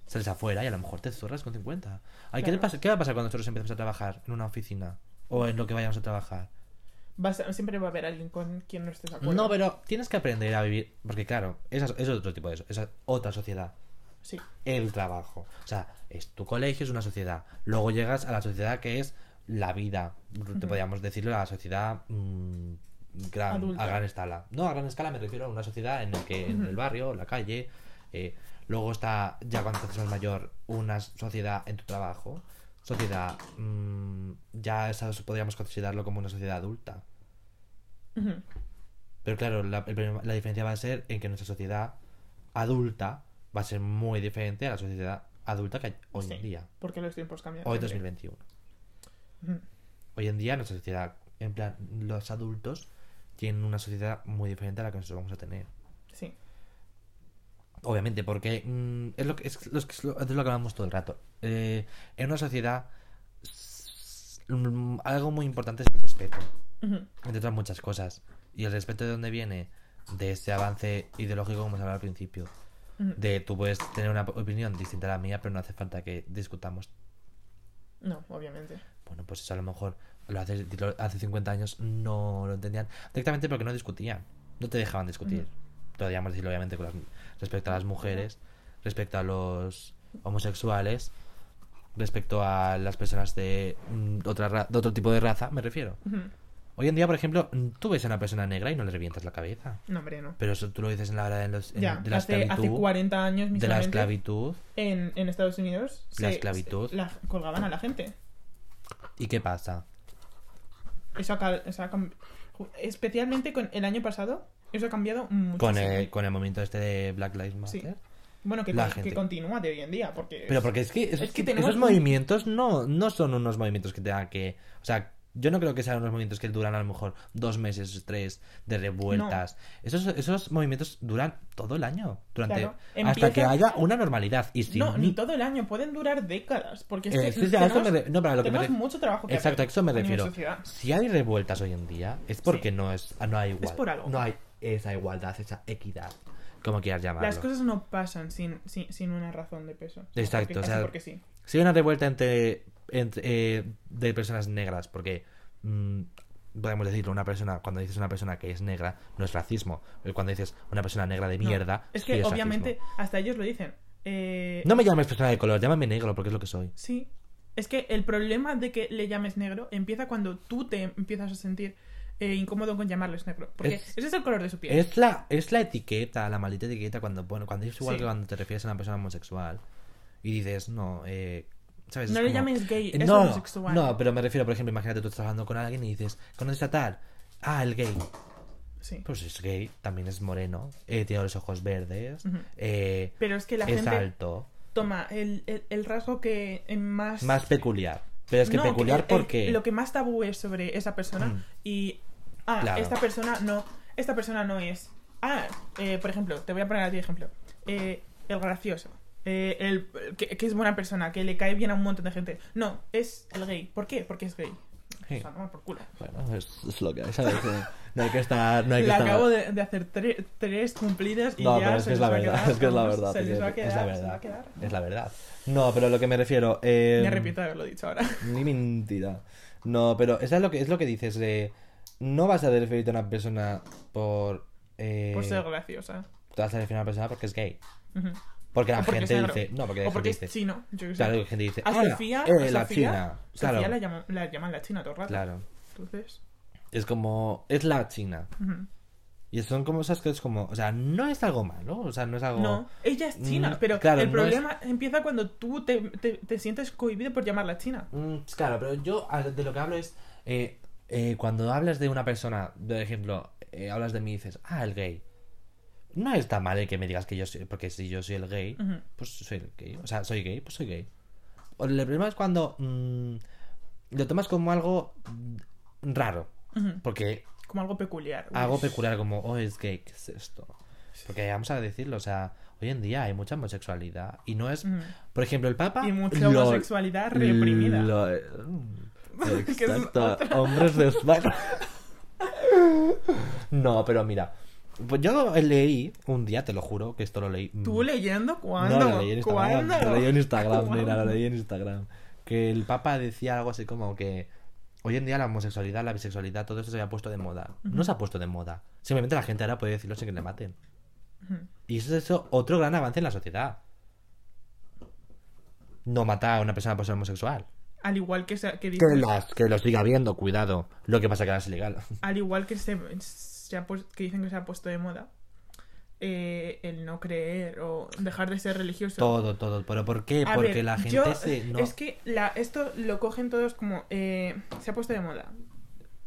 sales afuera y a lo mejor te zurras con 50. Ay, ¿qué, pasa- ¿Qué va a pasar cuando nosotros empezamos a trabajar en una oficina? O en lo que vayamos a trabajar. Vas a- siempre va a haber alguien con quien no estés de acuerdo. No, pero tienes que aprender a vivir. Porque, claro, esa es, es otro tipo de eso. Esa otra sociedad. Sí. el trabajo. O sea, es tu colegio, es una sociedad. Luego llegas a la sociedad que es la vida. Te podríamos decirlo, la sociedad mm, gran- Adulta. a gran escala. No, a gran escala me refiero a una sociedad en el que en el barrio, la calle. eh, luego está, ya cuando te más mayor, una sociedad en tu trabajo. Sociedad, mm, ya podríamos considerarlo como una sociedad adulta. Pero claro, la, el problema- la diferencia va a ser en que nuestra sociedad adulta va a ser muy diferente a la sociedad adulta que hay hoy Sí. en día. Porque los tiempos cambian. Hoy también. 2021. Ujú. Hoy en día nuestra sociedad, en plan, los adultos tienen una sociedad muy diferente a la que nosotros vamos a tener. Sí. Obviamente, porque mm, es, lo que, es, lo que- es lo es lo que hablamos todo el rato. Eh, en una sociedad, algo muy importante es el respeto. Entre otras muchas cosas. ¿Y el respeto de dónde viene? De ese avance ideológico como hemos hablado al principio. De tú puedes tener una opinión distinta a la mía, pero no hace falta que discutamos. No, obviamente. Bueno, pues eso a lo mejor lo hace, lo- hace 50 años no lo entendían directamente porque no discutían. No te dejaban discutir. Podríamos decirlo obviamente con las- respecto a las mujeres, respecto a los homosexuales, respecto a las personas de, mm, otra ra- de otro tipo de raza, me refiero. Hoy en día, por ejemplo, mm, tú ves a una persona negra y no le revientas la cabeza. No, hombre, no. Pero eso tú lo dices en la hora de, los- en- Ya, de la hace, esclavitud. hace 40 años de la esclavitud. en, en Estados Unidos La se- esclavitud. se- la colgaban a la gente. ¿Y qué pasa? Eso ha, eso ha Especialmente con el año pasado, eso ha cambiado muchísimo. Con el, con el movimiento este de Black Lives Sí. Bueno, que, la gente. que continúa de hoy en día, porque... Pero porque es que, es Es que que tenemos esos un- movimientos no, no son unos movimientos que tengan que... O sea, yo no creo que sean unos movimientos que duran a lo mejor dos meses, tres, de revueltas. Esos, esos movimientos duran todo el año. Durante, Claro. Hasta que haya una normalidad. Y si No, ni todo el año, pueden durar décadas, porque es Eh, que sí, sí, tenemos, me re- no, lo que me re- mucho trabajo que Exacto, a eso me refiero. sociedad. Si hay revueltas hoy en día, es porque Sí. no es no hay igual, Es por algo. no hay esa igualdad, esa equidad, como quieras llamarlo. Las cosas no pasan sin, sin, sin una razón de peso. Exacto, Porque- o sea, porque sí. Si hay una revuelta entre, entre, eh, de personas negras, porque mm, podemos decirlo, una persona, cuando dices una persona que es negra, no es racismo. Cuando dices una persona negra de No, mierda, es sí que racismo. obviamente hasta ellos lo dicen. Eh, No me llames persona de color, llámame negro, porque es lo que soy. Sí. Es que el problema de que le llames negro empieza cuando tú te empiezas a sentir eh, incómodo con llamarles negro. Porque Es- ese es el color de su piel. Es la, es la etiqueta, la maldita etiqueta cuando, bueno, cuando es igual Sí. que cuando te refieres a una persona homosexual y dices, no, eh, ¿sabes? No Es le como- llames gay, es no, homosexual. No, pero me refiero, por ejemplo, imagínate tú estás hablando con alguien y dices, ¿conoces a tal? Ah, el gay. Sí. Pues es gay, también es moreno, eh, tiene los ojos verdes, eh, Pero es que la es gente alto, toma el, el- el rasgo que más... más peculiar. Pero es que No, peculiar el- porque... Lo que más tabú es sobre esa persona Mm. y... Ah, Claro. esta persona no... Esta persona no es... Ah, eh, por ejemplo, te voy a poner a ti ejemplo. Eh, el gracioso. Eh, el que, que es buena persona, que le cae bien a un montón de gente. No, es el gay. ¿Por qué? Porque es gay. Sí. O sea, toma por culo. Bueno, es, es lo que hay, ¿sabes? Eh, no hay que estar... No hay que Le estar... acabo de, de hacer tre- tres cumplidas y No, ya pero es se que es la verdad, quedar, es que es la verdad. Se les va a es quedar, la les va verdad. Es la verdad. No, pero lo que me refiero... eh, Me arrepiento de haberlo dicho ahora. Ni mentira. No, pero eso es lo que, es lo que dices de... No vas a referirte a una persona por... Eh, Por ser graciosa. Te vas a referir a una persona porque es gay. Porque la O gente dice... No, porque la O porque gente es dice... chino. Yo. Claro, la gente dice... A "Ah, Sofía, eh, a la Sofía, china. Sofía la, llaman, la llaman la china todo el rato. claro. Entonces. Es como... Es la china. Y son como esas que es como... O sea, no es algo malo. O sea, no es algo... No, ella es china, Mm, pero claro, el no problema empieza cuando tú te, te, te sientes cohibido por llamarla china. Mm, claro, pero yo de lo que hablo es eh, eh, cuando hablas de una persona, por ejemplo, eh, hablas de mí y dices, ah, el gay. No está mal el que me digas que yo soy, porque si yo soy el gay, pues soy el gay. O sea, soy gay, pues soy gay. O El problema es cuando mm, lo tomas como algo raro, porque Como algo peculiar. Uy, algo peculiar como, oh, es gay, ¿qué es esto? Porque vamos a decirlo, o sea, hoy en día hay mucha homosexualidad. Y no es. Por ejemplo, el Papa. Y mucha lo- homosexualidad reprimida. lo- es Exacto. Hombres de España. No, pero mira. Pues yo leí un día, te lo juro, que esto lo leí. ¿Tú leyendo cuándo? No, lo leí en Instagram. ¿Cuándo? Lo leí en Instagram, ¿Cuándo? mira, lo leí en Instagram. Que el Papa decía algo así como que hoy en día la homosexualidad, la bisexualidad, todo eso se había puesto de moda. No se ha puesto de moda. Simplemente la gente ahora puede decirlo sin que le maten. Y eso es eso, otro gran avance en la sociedad. No matar a una persona por ser homosexual. Al igual que, se, que, Que, las, que lo siga viendo, cuidado. Lo que pasa que ahora es ilegal. al igual que se, se ha que dicen que se ha puesto de moda eh, el no creer o dejar de ser religioso. Todo, todo. ¿Pero por qué? A Porque ver, la gente yo- se... No... Es que la, esto lo cogen todos como... eh, se ha puesto de moda.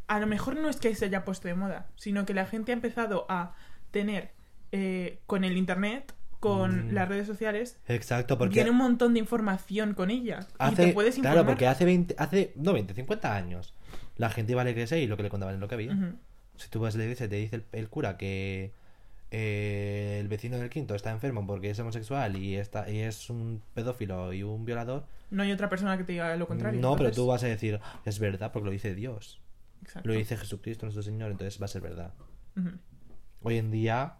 A lo mejor no es que se haya puesto de moda, sino que la gente ha empezado a tener eh, con el Internet, con Mm. las redes sociales, Exacto, porque... viene un montón de información con ella. y Hace, te puedes informar. claro, porque hace 20, hace, no 20, 50 años, la gente iba a la iglesia y lo que le contaban es lo que había. Si tú vas a la iglesia y te dice el, el cura que eh, el vecino del quinto está enfermo porque es homosexual y, está, y es un pedófilo y un violador, No hay otra persona que te diga lo contrario. no, pero tú vas a decir, es verdad porque lo dice Dios, Exacto. lo dice Jesucristo nuestro Señor, entonces va a ser verdad. Hoy en día,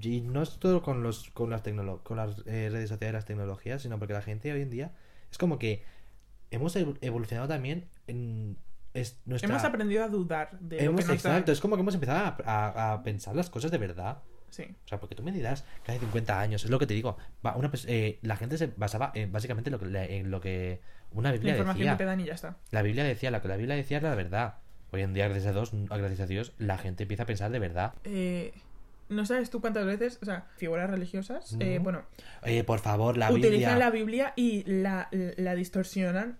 y no es todo con, los, con las, tecnolo- con las eh, redes sociales y las tecnologías, sino porque la gente hoy en día es como que hemos evo- evolucionado también en es nuestra... Hemos aprendido a dudar de lo hemos- que nos exacto, es como que hemos empezado a, a- a pensar las cosas de verdad. Sí. O sea, porque tú me dirás que hace 50 años, es lo que te digo. Va, una, pers- eh, la gente se basaba en básicamente lo que, en lo que una La Biblia información decía. que te dan y ya está. La Biblia decía, lo que la Biblia decía era la verdad. Hoy en día, gracias a Dios, gracias a Dios, la gente empieza a pensar de verdad. Eh, ¿No sabes tú cuántas veces, o sea, figuras religiosas, eh, No. bueno, Oye, por favor, la utilizan Biblia. la Biblia y la, la distorsionan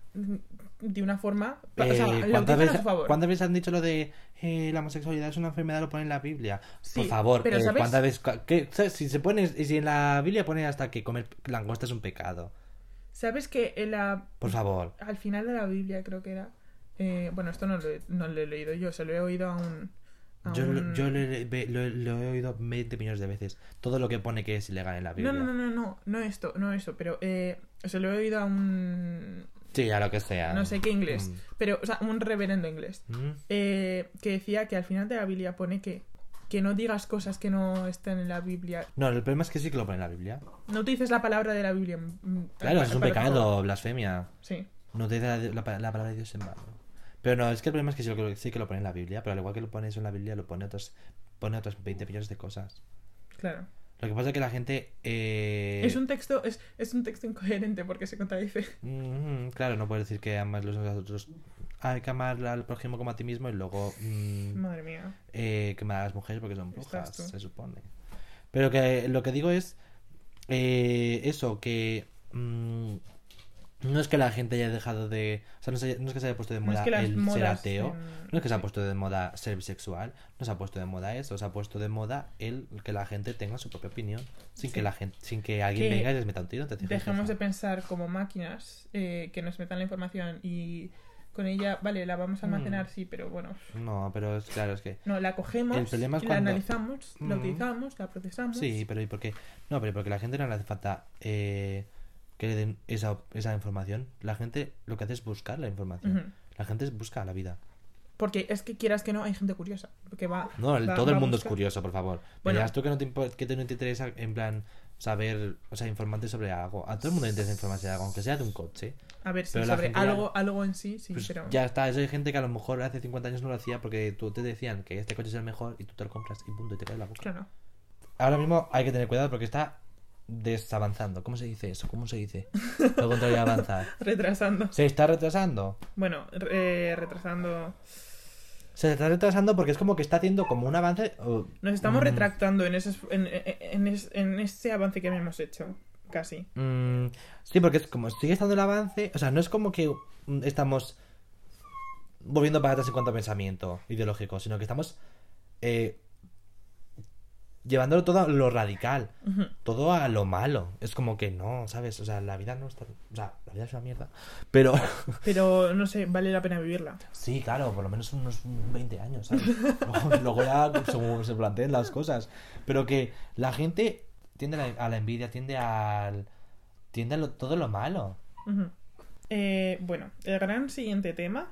de una forma... o Eh, sea, ¿cuántas, a veces, favor. cuántas veces han dicho lo de eh, la homosexualidad es una enfermedad? Lo pone en la Biblia. Sí, Por favor, pero eh, ¿sabes? ¿cuántas veces? cua- qué- sabes? si se pone, y si en la Biblia pone hasta que comer langosta es un pecado. ¿Sabes que en la, Por favor. al final de la Biblia creo que era... eh, bueno, esto no lo, he- no lo he leído yo, se lo he oído a un... a Yo, lo- un- yo lo, lo- lo he oído 20 millones de veces. Todo lo que pone que es ilegal en la Biblia. No, no, no, no, no, no esto, no eso, pero eh, se lo he oído a un... Sí, a lo que sea. no sé qué inglés, Mm. pero, o sea, un reverendo inglés. Mm. eh, que decía que al final de la Biblia pone que, que no digas cosas que no están en la Biblia. No, el problema es que sí que lo pone en la Biblia. No utilices la palabra de la Biblia. mm, Claro, es un pecado, blasfemia. Sí. No te da la palabra de Dios en vano. Pero no, es que el problema es que sí, sí que lo pone en la Biblia, pero al igual que lo pone eso en la Biblia, lo pone otros, pone otros 20 millones de cosas. Claro. Lo que pasa es que la gente... eh, Es un texto, es, es un texto incoherente porque se contradice. mm, claro, no puedes decir que amas los unos a los otros. Hay que amar al prójimo como a ti mismo y luego mm, Madre mía. eh, quemar a las mujeres porque son brujas, se supone. Pero que lo que digo es eh, eso, que mm, no es que la gente haya dejado de... O sea, no, se- no es que se haya puesto de No moda es que las el ser ateo. No es que se ha sí. puesto de moda ser bisexual, no se ha puesto de moda eso, se ha puesto de moda el que la gente tenga su propia opinión, sin Sí. que la gente, sin que alguien Que venga y les meta un tiro. te Dejemos de pensar como máquinas que que nos metan la información y con ella, vale, la vamos a almacenar, Mm. sí, pero bueno. No, pero es claro, es que No, la cogemos, El problema es la cuando- analizamos, la Mm. utilizamos, la procesamos. sí, pero ¿y por qué? No, pero porque la gente no le hace falta eh, que le den esa, esa información. La gente lo que hace es buscar la información. La gente busca la vida. Porque es que quieras que no, hay gente curiosa. Que va, No, el- va- todo va el mundo es curioso, por favor. Bueno. Bueno, tú que no te, que te- no te interesa, en plan, saber, o sea, informarte sobre algo. A todo el mundo le interesa informarse de algo, aunque sea de un coche. A ver, sí, Pero sobre ya- algo, algo en sí, sí, Pues pero... ya está, eso hay gente que a lo mejor hace 50 años no lo hacía porque tú te decían que este coche es el mejor y tú te lo compras y punto, y te cae la boca. Claro. Ahora mismo hay que tener cuidado porque está desavanzando. ¿Cómo se dice eso? ¿Cómo se dice? Lo contrario de avanzar. Retrasando. ¿Se está retrasando? Bueno, re- retrasando... Se está retrasando porque es como que está haciendo como un avance. uh, Nos estamos mm, retractando en ese, en, en, ese avance que habíamos hecho. Casi. mm, sí, porque es como sigue estando el avance. O sea, no es como que mm, estamos volviendo para atrás en cuanto a pensamiento ideológico, sino que estamos eh, llevándolo todo a lo radical, todo a lo malo. Es como que no, ¿sabes? O sea, la vida no está... O sea, la vida es una mierda. Pero Pero no sé, vale la pena vivirla. sí, claro, por lo menos unos 20 años, ¿sabes? Luego, luego ya según se planteen las cosas. Pero que la gente tiende a la, envidia, tiende al... Tiende a lo- todo lo malo. Eh, bueno, el gran siguiente tema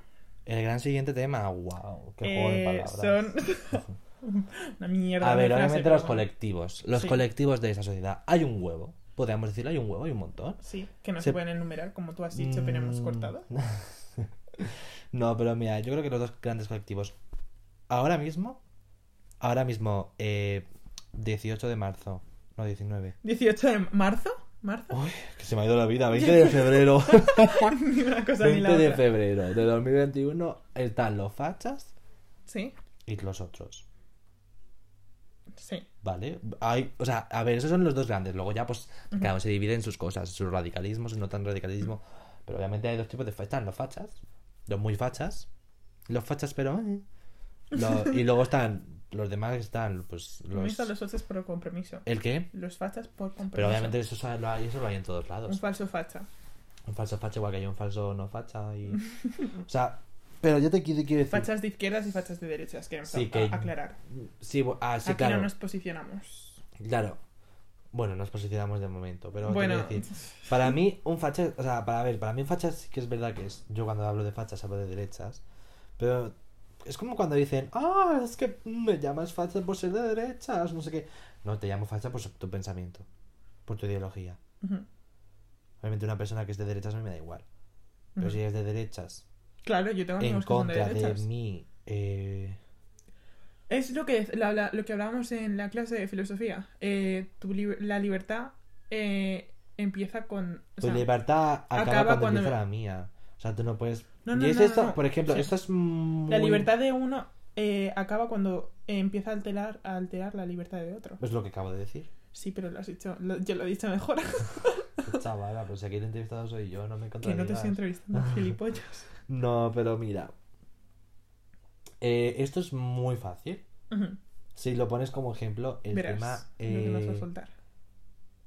El gran siguiente tema, wow, qué juego de eh, palabras. son una mierda. A ver, frase, obviamente los bueno. colectivos. Los Sí. colectivos de esa sociedad. Hay un huevo. Podríamos decirlo, hay un huevo, hay un montón. Sí, que no Se- se pueden enumerar, como tú has dicho, pero hemos Mm. cortado. no, pero mira, yo creo que los dos grandes colectivos. Ahora mismo, ahora mismo, eh, 18 de marzo, no 19. 18 de marzo, ¿marzo? Uy, que se me ha ido la vida, 20 de febrero. ni una cosa ni la 20 de otra. febrero de 2021 están los fachas Sí, y los otros. Sí. ¿Vale? Hay, o sea, a ver, esos son los dos grandes. Luego ya, pues, Ujú. cada uno se divide en sus cosas, sus radicalismos, su no tan radicalismo. Pero obviamente hay dos tipos de fachas. Están los fachas, los muy fachas, los fachas, pero. eh, lo- y luego están los demás que están, pues, Los... los. los fachas por compromiso. ¿El qué? Los fachas por compromiso. Pero obviamente eso, lo hay, eso lo hay en todos Un lados. falso facha. Un falso facha, igual que hay un falso no facha. Y... o sea, pero yo te quiero, quiero decir. Fachas de izquierdas y fachas de derechas, queremos Sí, a- que- aclarar. Sí, ah, sí, Aquí claro. no nos posicionamos. Claro. Bueno, nos posicionamos de momento, pero bueno, quiero decir, para mí un facha, o sea, para ver, para mí un facha sí que es verdad que es, yo cuando hablo de fachas hablo de derechas, pero es como cuando dicen, ah, es que me llamas facha por ser de derechas, no sé qué. No, te llamo facha por tu pensamiento, por tu ideología. Ujú, Obviamente una persona que es de derechas a mí me da igual, pero ujú. si es de derechas Claro, yo tengo en amigos que son de contra de, derechas. mí, eh, Es lo que, la- la- lo que hablábamos en la clase de filosofía. Eh, tu li- la libertad eh, empieza con... o tu sea, libertad acaba, acaba cuando, cuando empieza me- la mía. O sea, tú no puedes... No, no, y es no, esto, por ejemplo, Sí. esto es muy... La libertad de uno eh, acaba cuando empieza a alterar, a alterar la libertad de otro. Es lo que acabo de decir. Sí, pero lo has dicho, lo- yo lo he dicho mejor. Chavala, pues aquí el entrevistado soy yo, no me que no te estoy entrevistando, gilipollas. No, pero mira. Eh, esto es muy fácil. Ujú. Si lo pones como ejemplo, el Verás tema. lo que nos va a eh, soltar.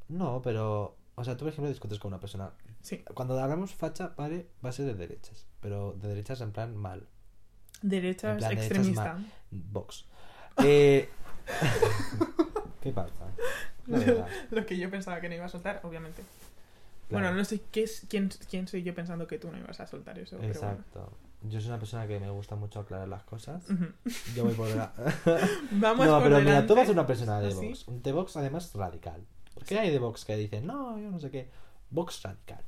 No, pero. O sea, tú, por ejemplo, discutes con una persona. Sí, Cuando hablamos facha, vale, va a ser de derechas. Pero de derechas en plan mal. derechas en plan, derechas extremista. Vox. Eh... ¿Qué pasa? Verdad. Lo que yo pensaba que no iba a soltar, obviamente. Claro. Bueno, no sé qué es, quién, quién soy yo pensando que tú no ibas a soltar eso. pero bueno. Exacto. Yo soy una persona que me gusta mucho aclarar las cosas. Yo voy por la... Vamos no, por pero mira, delante. tú vas a una persona de ¿Ah, sí? Vox. Un de Vox además radical. Porque hay de Vox que dicen, no, yo no sé qué. Vox radical.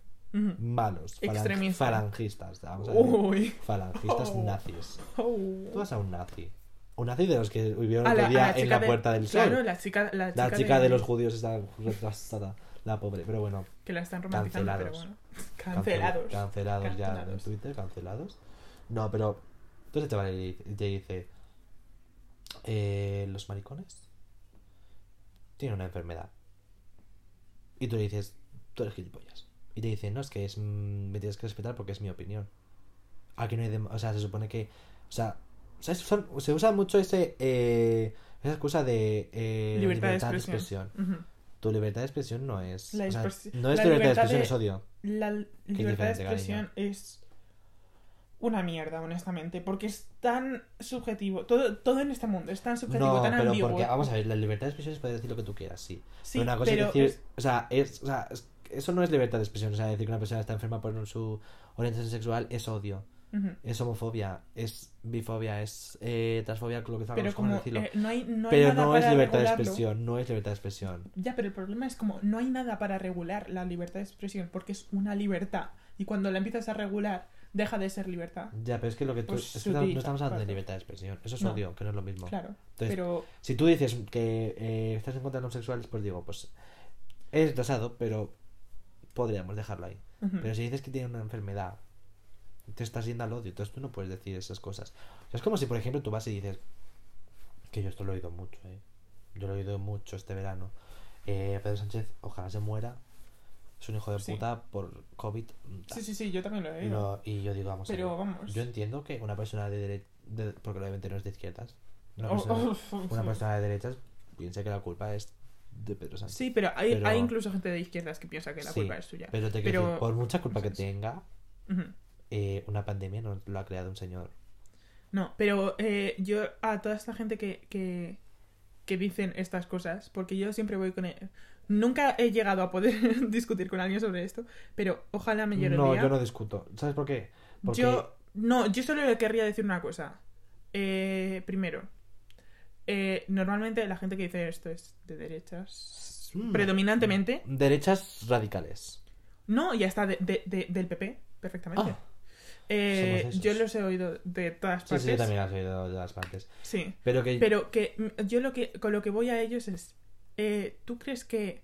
Malos. falan- Extremista. Falangistas. Vamos a decir. Uy. Falangistas Oh. nazis. Oh. Tú vas a un nazi. Un nazi de los que vivieron otro día la en la de- Puerta del Sol. Claro, la chica, la chica, La chica de... los judíos está retrasada. La pobre. Pero bueno, Que la están romantizando, pero Cancelados. bueno. cancel- Cancelados. Cancelados ya en Cancelados. Twitter, cancelados. No, pero. Entonces te vale y te dice. eh, los maricones tienen una enfermedad. Y tú le dices, tú eres gilipollas. Y te dice, no, es que es, mm, me tienes que respetar porque es mi opinión. Aquí no hay. o sea, se supone que. O sea, ¿sabes? Son- se usa mucho ese. eh, esa excusa de. eh, Libertad, libertad de expresión. Ujú. Tu libertad de expresión no es. La o sea, expresi- no es la libertad de expresión, de- es odio. La libertad de expresión es una mierda, honestamente, porque es tan subjetivo. Todo, todo en este mundo es tan subjetivo, No, tan pero ambiguo. porque, vamos a ver, la libertad de expresión es poder decir lo que tú quieras, sí. Sí, pero una cosa pero es decir, es- o sea, es, o sea, es- eso no es libertad de expresión, o sea, decir que una persona está enferma por su orientación sexual es odio, Es homofobia, es bifobia, es eh, transfobia, lo que sabemos como decirlo. eh, no hay, no hay pero nada no es libertad de expresión, no es libertad de expresión. Ya, pero el problema es como no hay nada para regular la libertad de expresión porque es una libertad y cuando la empiezas a regular deja de ser libertad. Ya, pero es que lo que tú, Pues es que no, estamos hablando de libertad de expresión, eso es No. odio, que no es lo mismo. Claro, Entonces, pero Si tú dices que eh, estás en contra de los homosexuales, pues digo, pues es retrasado, pero podríamos dejarlo ahí. Pero si dices que tiene una enfermedad, te estás yendo al odio, entonces tú no puedes decir esas cosas. O sea, es como si, por ejemplo, tú vas y dices, que yo esto lo he oído mucho, ¿eh? Yo lo he oído mucho este verano. Eh, Pedro Sánchez, ojalá se muera. Es un hijo de Sí. puta por COVID. sí, sí, sí, yo también lo he oído. lo- y yo digo, vamos a Pero ver, vamos. Yo entiendo que una persona de derecha, porque obviamente no es de izquierdas, una Oh, persona, oh, una persona de derechas piense que la culpa es de Pedro Sánchez. Sí, pero hay, Pero- hay incluso gente de izquierdas que piensa que la Sí, culpa es suya. Pero te quiero Pero- decir, por mucha culpa que tenga, Ujú. Eh, una pandemia no lo ha creado un señor. No, pero eh, yo a toda esta gente que, que, que dicen estas cosas, porque yo siempre voy con... e- Nunca he llegado a poder discutir con alguien sobre esto, pero ojalá me llegue No, el día. yo no discuto. ¿Sabes por qué? Porque Yo, no, yo solo le querría decir una cosa. Eh, primero, eh, normalmente la gente que dice esto es de derechas, Mm. predominantemente. derechas radicales. No, y hasta de, de- de- del PP, perfectamente. Ah, Eh, yo los he oído de todas sí, partes. sí, yo también las he oído de las partes. Sí. Pero que Pero que yo lo que con lo que voy a ellos es eh, ¿tú crees que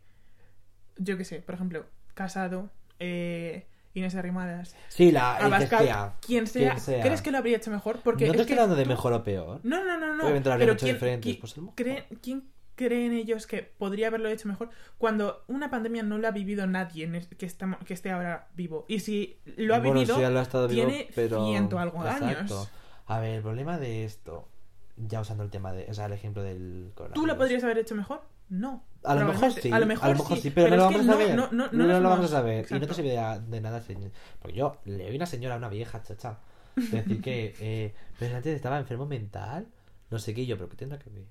yo qué sé, por ejemplo, Casado, eh, Inés Arrimadas, Sí, la Abascal, sea. quien sea, quien sea. ¿crees que lo habría hecho mejor? Porque no te es estoy hablando de mejor o peor. No, no, no, no. Obviamente lo habría hecho ¿quién, diferentes, qui- pues ¿quién creen ellos que podría haberlo hecho mejor cuando una pandemia no la ha vivido nadie en que, está, que esté ahora vivo? Y si lo ha Bueno, vivido, ha estado vivo, tiene pero... ciento algo Exacto. años. A ver, el problema de esto, ya usando el tema de, o sea, el ejemplo del ¿tú coronavirus. lo podrías haber hecho mejor? No. A lo mejor sí, A lo mejor, sí, pero, no lo vamos a saber. No, no, no, no, lo vamos a saber. Y no te sirve de, de nada. Porque yo le oí una señora, a una vieja chacha, decir que eh, Pedro Sánchez estaba enfermo mental. No sé qué, y yo, pero ¿qué tendrá que ver?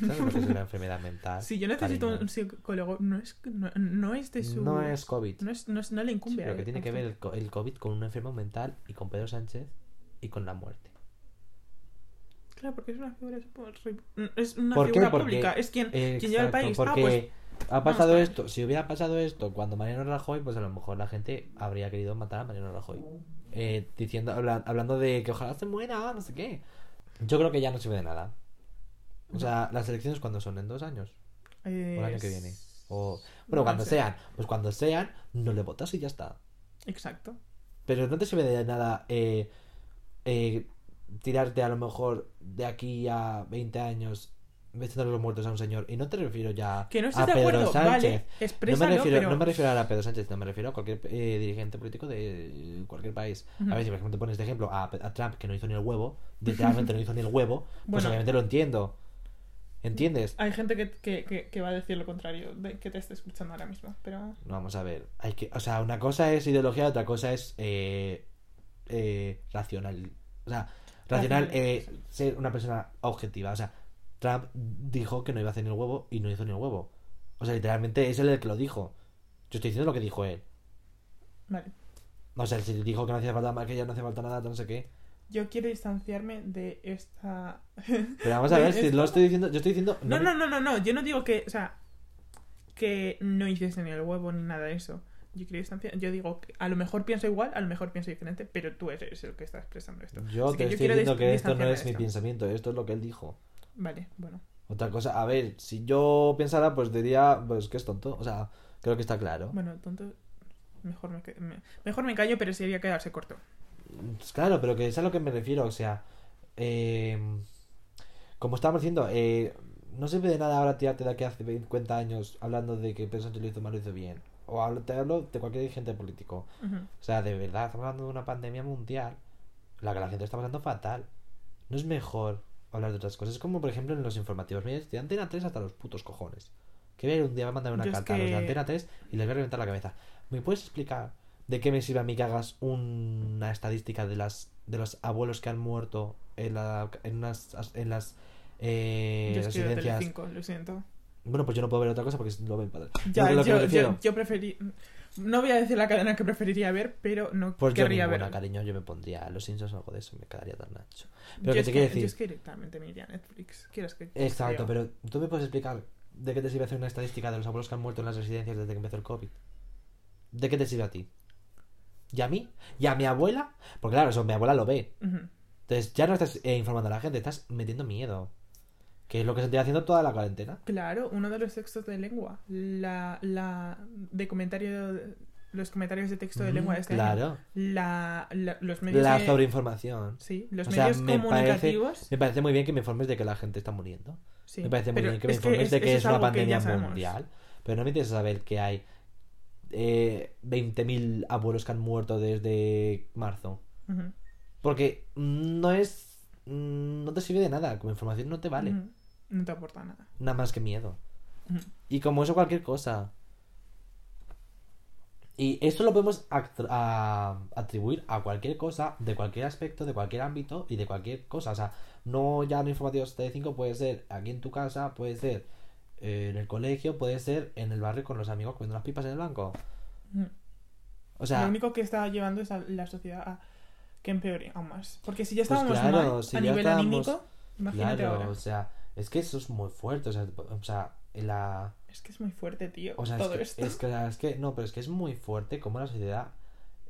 ¿Sabes lo que es una enfermedad mental? Si yo necesito cariño? un psicólogo, no es, no, no es de su... No es COVID. No, es, no, es- no le Sí, incumbe. pero a- que tiene que ver el, co- el COVID con un enfermo mental y con Pedro Sánchez y con la muerte. Claro, porque es una figura, es una figura Porque- pública. Es quien, quien lleva el país. Porque Ah, pues ha pasado esto. Si hubiera pasado esto cuando Mariano Rajoy, pues a lo mejor la gente habría querido matar a Mariano Rajoy. Eh, diciendo, habla- hablando de que ojalá se muera, no sé qué. Yo creo que ya no sirve de nada. O sea, las elecciones cuando son en dos años. O el año que viene. O, bueno, no cuando sé. sean. Pues cuando sean, no le votas y ya está. Exacto. Pero no te sirve de nada eh, eh, tirarte a lo mejor de aquí a 20 años metiéndole los muertos a un señor. Y no te refiero ya Que no a Pedro acuerdo, Sánchez. vale, No me, refiero, pero... no me refiero a Pedro Sánchez, no me refiero a cualquier eh, dirigente político de cualquier país. A ver, si por ejemplo te pones de ejemplo a, a Trump, que no hizo ni el huevo, literalmente no hizo ni el huevo, pues Bueno. obviamente lo entiendo. ¿Entiendes? Hay gente que, que, que, que va a decir lo contrario de que te esté escuchando ahora mismo, pero... Vamos a ver. Hay que, o sea, una cosa es ideología, otra cosa es eh, eh, racional. O sea, racional, eh, ser una persona objetiva. O sea, Trump dijo que no iba a hacer ni el huevo y no hizo ni el huevo. O sea, literalmente es él el que lo dijo. Yo estoy diciendo lo que dijo él. Vale. O sea, si dijo que no hacía falta que ya no hacía falta nada, no sé qué. Yo quiero distanciarme de esta... Pero vamos a ver, si lo estoy diciendo, yo estoy diciendo. No, no, no, no, no. Yo no digo que, o sea, que no hiciese ni el huevo ni nada de eso. Yo quiero distanciar. Yo digo que a lo mejor pienso igual, a lo mejor pienso diferente, pero tú eres el que está expresando esto. Yo Así te que estoy diciendo que esto no es mi pensamiento, esto es lo que él dijo. Vale, bueno. Otra cosa, a ver, si yo pensara, pues diría, pues que es tonto. O sea, creo que está claro. Bueno, tonto. Mejor me, me- mejor me callo, pero sería quedarse corto. Pues claro, pero que es a lo que me refiero, o sea, eh, como estábamos diciendo, eh, no sirve de nada ahora tirarte de aquí hace 50 años hablando de que Pedro Sánchez lo hizo mal o lo hizo bien. O hablo, te hablo de cualquier dirigente político. O sea, de verdad, estamos hablando de una pandemia mundial, la que la gente está pasando fatal. No es mejor hablar de otras cosas. Es como, por ejemplo, en los informativos. Mira, de Antena 3 hasta los putos cojones. Que ver un día va a mandar una Yo es carta a los de Antena 3 y les voy a reventar la cabeza. ¿Me puedes explicar de qué me sirve a mí que hagas una estadística de las de los abuelos que han muerto en, la, en, unas, en las eh, Yo residencias? Telecinco, lo siento. Bueno, pues yo no puedo ver otra cosa porque lo ven padre. Ya, yo, yo, yo preferí... No voy a decir la cadena que preferiría ver, pero no Pues yo querría ninguna, ver. cariño, yo me pondría los Simpsons o algo de eso, me quedaría tan nacho. Pero Yo que te que, quiero yo decir, es que directamente me iría a Netflix. ¿Quieres que exacto, pero tú me puedes explicar de qué te sirve hacer una estadística de los abuelos que han muerto en las residencias desde que empezó el COVID. ¿De qué te sirve a ti? ¿Y a mí? ¿Y a mi abuela? Porque claro, eso mi abuela lo ve. Entonces ya no estás eh, informando a la gente, estás metiendo miedo. Que es lo que se está haciendo toda la cuarentena. Claro, uno de los textos de lengua. La, la de comentario, los comentarios de texto de lengua de este año. claro. La, la- los medios La de- sobreinformación. Sí, los O sea, medios me comunicativos. Me parece muy bien que me informes de que la gente está muriendo. sí, me parece muy bien que me es informes de que es, una pandemia mundial. Pero no me interesa saber que hay eh, 20.000 abuelos que han muerto desde marzo. Porque no es. No te sirve de nada. Como información no te vale. no te aporta nada. Nada más que miedo. Y como eso, cualquier cosa. Y esto lo podemos a- atribuir a cualquier cosa, de cualquier aspecto, de cualquier ámbito y de cualquier cosa. O sea, no ya en informativos de 5 puede ser aquí en tu casa, puede ser eh, en el colegio, puede ser en el barrio con los amigos comiendo las pipas en el banco. Ujú. O sea, lo único que está llevando es a la sociedad a que empeore aún más. Porque si ya Pues estábamos claro, mal si a nivel estábamos- anímico, imagínate claro, ahora. o sea, es que eso es muy fuerte. O sea, o sea la. Es que es muy fuerte, tío. O sea, todo es que, esto. es que, es que- no, pero es que es muy fuerte como la sociedad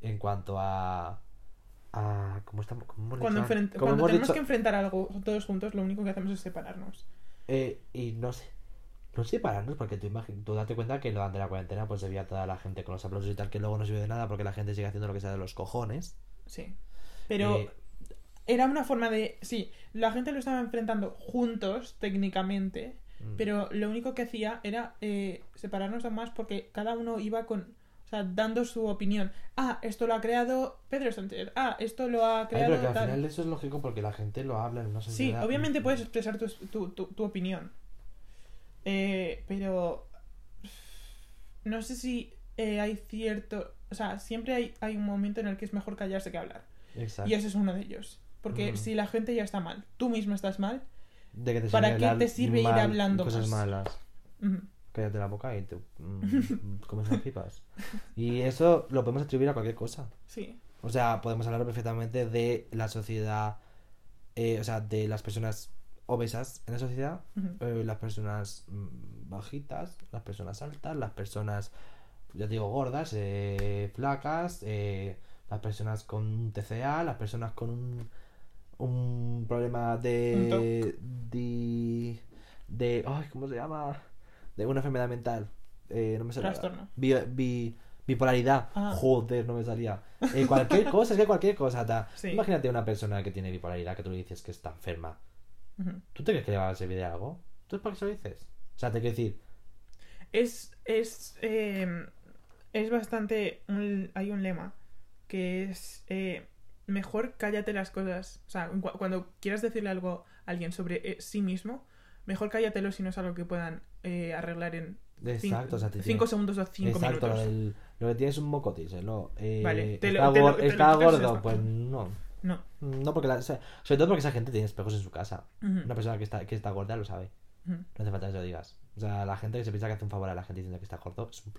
en cuanto a a cómo estamos cómo Cuando, cuando tenemos dicho- que enfrentar algo todos juntos, lo único que hacemos es separarnos. eh, y no sé no separarnos porque tú imagínate tú date cuenta que lo de la cuarentena pues debía toda la gente con los aplausos y tal que luego no sirve de nada porque la gente sigue haciendo lo que sea de los cojones Sí. Pero Eh, era una forma de. Sí, la gente lo estaba enfrentando juntos, técnicamente. mm, Pero lo único que hacía era eh, separarnos más porque cada uno iba con. O sea, dando su opinión. Ah, esto lo ha creado Pedro Sánchez. Ah, esto lo ha ay, creado. pero que al tal. final eso es lógico porque la gente lo habla en una Sí, sociedad obviamente puedes expresar tu, tu, tu- tu opinión. Eh, pero. No sé si eh, hay cierto. O sea, siempre hay, hay un momento en el que es mejor callarse que hablar. Exacto. Y ese es uno de ellos. Porque Mm. si la gente ya está mal, tú mismo estás mal. de que te ¿para qué te sirve ir hablando cosas más? malas cállate la boca y te mm, comes las pipas y eso lo podemos atribuir a cualquier cosa Sí. O sea, podemos hablar perfectamente de la sociedad, eh, o sea, de las personas obesas en la sociedad, eh, las personas mm, bajitas, las personas altas, las personas, ya digo, gordas, eh, flacas, eh, las personas con un TCA, las personas con un, un problema Un de, de, de, ay, ¿cómo se llama? De una enfermedad mental. Eh, no me sale. Bi- bi- bipolaridad. Ah. Joder, no me salía. Cualquier cosa, es que cualquier cosa. ta. Sí. Imagínate una persona que tiene bipolaridad que tú le dices que está enferma. ¿Tú te crees que le va a servir de algo? ¿Tú para qué se lo dices? O sea, te quiero decir, Es. Es. eh, es bastante. un- hay un lema que es. eh, mejor cállate las cosas. O sea, cu- cuando quieras decirle algo a alguien sobre eh, sí mismo, mejor cállatelo si no es algo que puedan eh, arreglar en exacto, o sea, te cinco segundos o cinco Exacto, minutos. del- lo que tienes es un mocotis. Lo, eh, Vale, te lo- está te lo- gor- te lo está gordo, pues no. No. No, porque la- o sea, sobre todo porque esa gente tiene espejos en su casa. Una persona que está, que está gorda lo sabe. No hace falta que se lo digas. O sea, la gente que se piensa que hace un favor a la gente diciendo que está gordo es, un-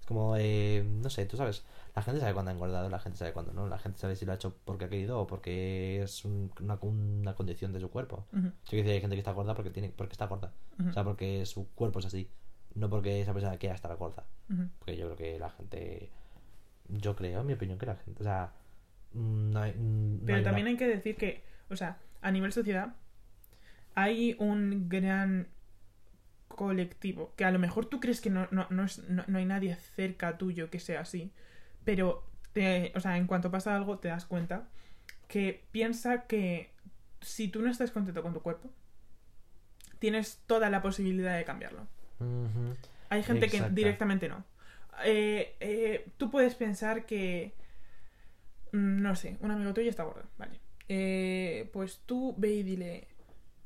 es como, eh, no sé, tú sabes. La gente sabe cuándo ha engordado, la gente sabe cuándo no. La gente sabe si lo ha hecho porque ha querido o porque es un- una, una condición de su cuerpo. Ujú, Yo decir, hay gente que está gorda porque, tiene, porque está gorda. O sea, porque su cuerpo es así. No porque esa persona quiera estar gorda. Porque yo creo que la gente. Yo creo, en mi opinión, que la gente. O sea, mm, no hay. mm, no Pero hay también hay que decir que, o sea, a nivel sociedad, hay un gran colectivo, que a lo mejor tú crees que no, no, no, es- no- no hay nadie cerca tuyo que sea así, pero, te, o sea, en cuanto pasa algo te das cuenta que piensa que si tú no estás contento con tu cuerpo, tienes toda la posibilidad de cambiarlo. Hay gente Exacto. que directamente no. Eh, eh, tú puedes pensar que. Mm, No sé, un amigo tuyo está gordo, vale. Eh, pues tú ve y dile.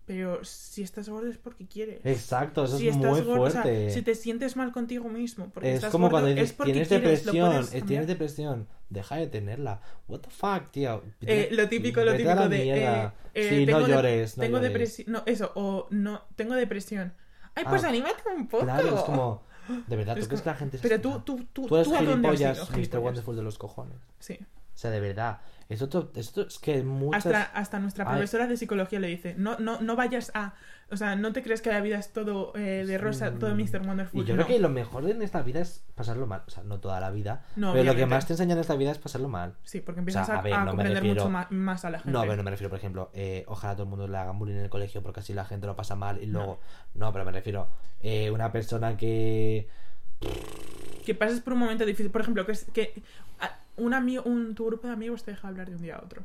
Pero si estás gordo es porque quieres. Exacto, eso si es muy gordo, o sea, fuerte. si te sientes mal contigo mismo, porque es estás como gordo, cuando es dices, porque tienes quieres, depresión, eh, tienes depresión, deja de tenerla. What the fuck, tío. Eh, lo típico, lo Vete típico de. eh, eh, sí, tengo no llores, no tengo depresión. No, eso, o no, tengo depresión. Ay, pues Ah, anímate un poco. Claro, es como, de verdad, ¿tú Es crees que la gente se Pero tú, tú, tú, Tú tú a dónde has ido, Mr. Wonderful de los cojones. Sí. O sea, de verdad. Es otro, esto es que muchas... Hasta, hasta nuestra Ay. profesora de psicología le dice, no, no, no vayas a... O sea, no te crees que la vida es todo eh, de rosa, Mm. todo Mr. Wonderful. Y yo no. creo que lo mejor en esta vida es pasarlo mal. O sea, no toda la vida. No, pero lo que más te enseñan en esta vida es pasarlo mal. Sí, porque empiezas O sea, a a, ver, a no comprender refiero- mucho más a la gente. No, pero no me refiero, por ejemplo, eh, ojalá todo el mundo le haga bullying en el colegio porque así la gente lo pasa mal y luego... No, pero me refiero, eh, una persona que... Que pases por un momento difícil. Por ejemplo, que, es, que a- un, amigo, un, tu grupo de amigos te deja hablar de un día a otro.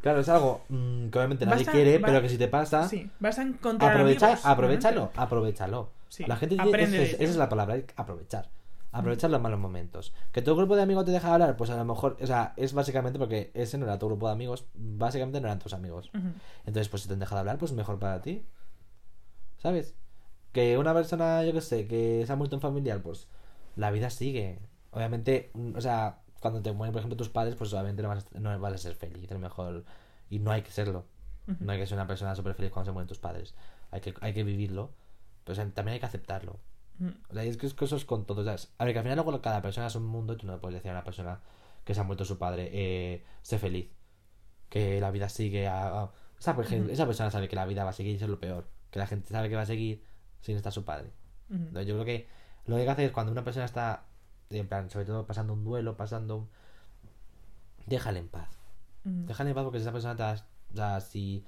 Claro, es algo mm, que obviamente nadie a- quiere, va- pero que si te pasa... Sí, vas a encontrar Aprovecha, amigos, aprovechalo, aprovechalo. Sí, La gente de esa es la palabra, aprovechar. Aprovechar los malos momentos. Que tu grupo de amigos te deja hablar, pues a lo mejor, o sea, es básicamente porque ese no era tu grupo de amigos, básicamente no eran tus amigos. Entonces, pues si te han dejado hablar, pues mejor para ti. ¿sabes? Que una persona, yo que sé, que se ha muerto en familiar, pues la vida sigue. Obviamente, mm, o sea, cuando te mueren, por ejemplo, tus padres, pues obviamente no vas a, no vas a ser feliz, a lo mejor. Y no hay que serlo. No hay que ser una persona súper feliz cuando se mueren tus padres. Hay que, hay que vivirlo. Pero o sea, también hay que aceptarlo. O sea, es que es es con todo. o sea, es- a ver, que al final luego cada persona es un mundo y tú no puedes decir a una persona que se ha muerto su padre, eh, sé feliz. Que la vida sigue a... a- esa, por ejemplo, Ujú. esa persona sabe que la vida va a seguir y eso es lo peor. Que la gente sabe que va a seguir sin estar su padre. Entonces, yo creo que lo que hay que hacer es cuando una persona está, en plan, sobre todo pasando un duelo, pasando. Déjale en paz. Ujú. Déjale en paz porque esa persona te ha- o sea, si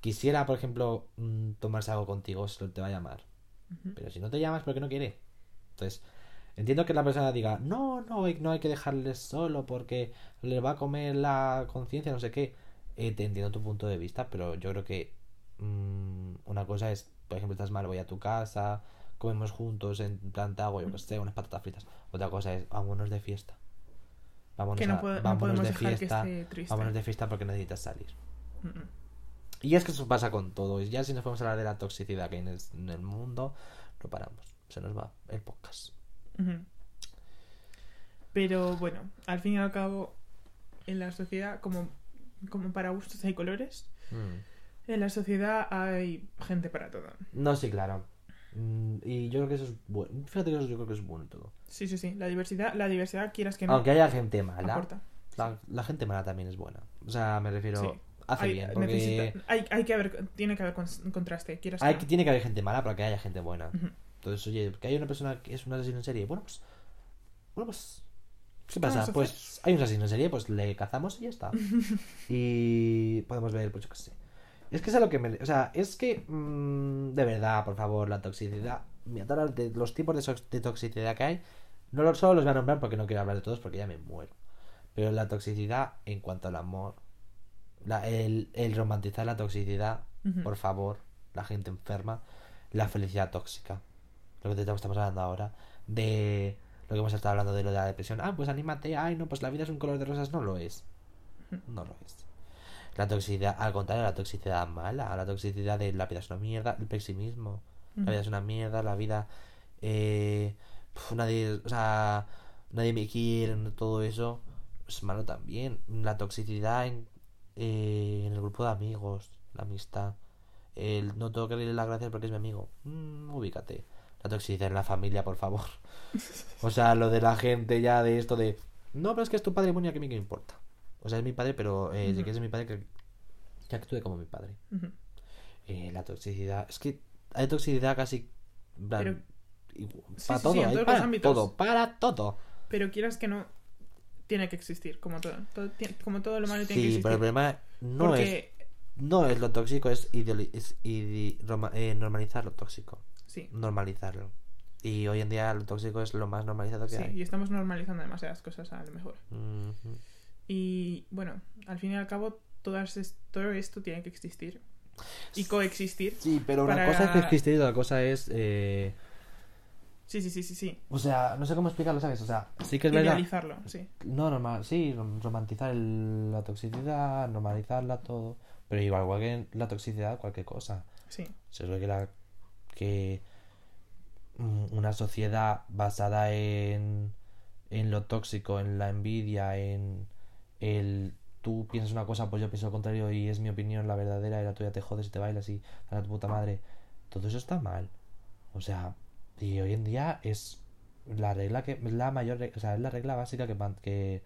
quisiera, por ejemplo, mm, tomarse algo contigo, te va a llamar. Pero si no te llamas, porque no quiere? Entonces, entiendo que la persona diga, no, no, no hay que dejarles solo porque le va a comer la conciencia, no sé qué. Eh, te entiendo tu punto de vista, pero yo creo que mm, una cosa es, por ejemplo, estás mal, voy a tu casa, comemos juntos en plan te hago, yo que sé, unas patatas fritas. Otra cosa es, vámonos de fiesta. Vámonos, Que no, a- puede- no vámonos de fiesta. Vámonos de fiesta porque necesitas salir. Y es que eso pasa con todo. Y ya si nos podemos hablar de la toxicidad que hay en el, en el mundo, no paramos. Se nos va el podcast. Pero bueno, al fin y al cabo, en la sociedad, como, como para gustos hay colores, Mm. en la sociedad hay gente para todo. No, sí, claro. Mm, Y yo creo que eso es bueno. Fíjate que eso yo creo que es bueno todo. Sí, sí, sí. La diversidad, la diversidad quieras que no, Aunque haya gente mala, la, la gente mala también es buena. O sea, me refiero. Sí. Hace Hay, bien. Porque necesita- hay, hay que haber, tiene que haber con- contraste, quieras que hay, no. tiene que haber gente mala, pero que haya gente buena. Entonces, oye, que hay una persona que es un asesino en serie. Bueno, pues. Bueno, pues. ¿Qué pasa? Pues hay un asesino en serie, pues le cazamos y ya está. y podemos ver, pues yo qué sé. Es que es a lo que me. O sea, es que. mm, de verdad, por favor, la toxicidad. Mira, de los tipos de, toxicidad que hay. No lo- solo los voy a nombrar porque no quiero hablar de todos porque ya me muero. Pero la toxicidad en cuanto al amor. la- el, el romantizar la toxicidad, por favor, la gente enferma. La felicidad tóxica. Lo que estamos hablando ahora. De lo que hemos estado hablando de lo de la depresión. Ah, pues anímate. Ay, no, pues la vida es un color de rosas. No lo es. No lo es. La toxicidad, al contrario, la toxicidad mala. La toxicidad de la vida es una mierda. El pesimismo. La vida es una mierda. La vida. Eh, pf, nadie. O sea. Nadie me quiere. Todo eso. Es malo también. La toxicidad en, eh, en el grupo de amigos. La amistad. El no tengo que darle las gracias porque es mi amigo. Mm, ubícate. La toxicidad en la familia, por favor. O sea, lo de la gente ya de esto de. No, pero es que es tu padre, bueno, ¿y a qué me qué importa? O sea, es mi padre, pero eh, si Ujú. que es mi padre, que, que actúe como mi padre. Eh, la toxicidad. Es que hay toxicidad casi. Pero- Sí, para sí, todo, sí, para ámbitos. todo, para todo. Pero quieras que no, tiene que existir, como todo. Como todo lo malo tiene que Sí, existir. pero el problema no es Porque, no es lo tóxico, es, es eh, normalizar lo tóxico. sí, Normalizarlo. Y hoy en día lo tóxico es lo más normalizado que sí, hay. y estamos normalizando demasiadas cosas a lo mejor. Y bueno, al fin y al cabo, todas es- todo esto tiene que existir. Y coexistir. Sí, pero una Para- cosa es que existir y otra cosa es. eh, Sí, sí, sí, sí, sí. O sea, no sé cómo explicarlo, ¿sabes? O sea, sí que es verdad. Idealizarlo, sí. No, normal, sí, rom- romantizar el- la toxicidad, normalizarla, todo. Pero igual, igual que la toxicidad, cualquier cosa. Sí. Se ve que la. que. mm, una sociedad basada en. en lo tóxico, en la envidia, en. El. tú piensas una cosa, pues yo pienso lo contrario y es mi opinión la verdadera y la tuya te jodes y te bailas y a tu puta madre. Todo eso está mal. O sea, y hoy en día es la regla que la mayor o sea es la regla básica que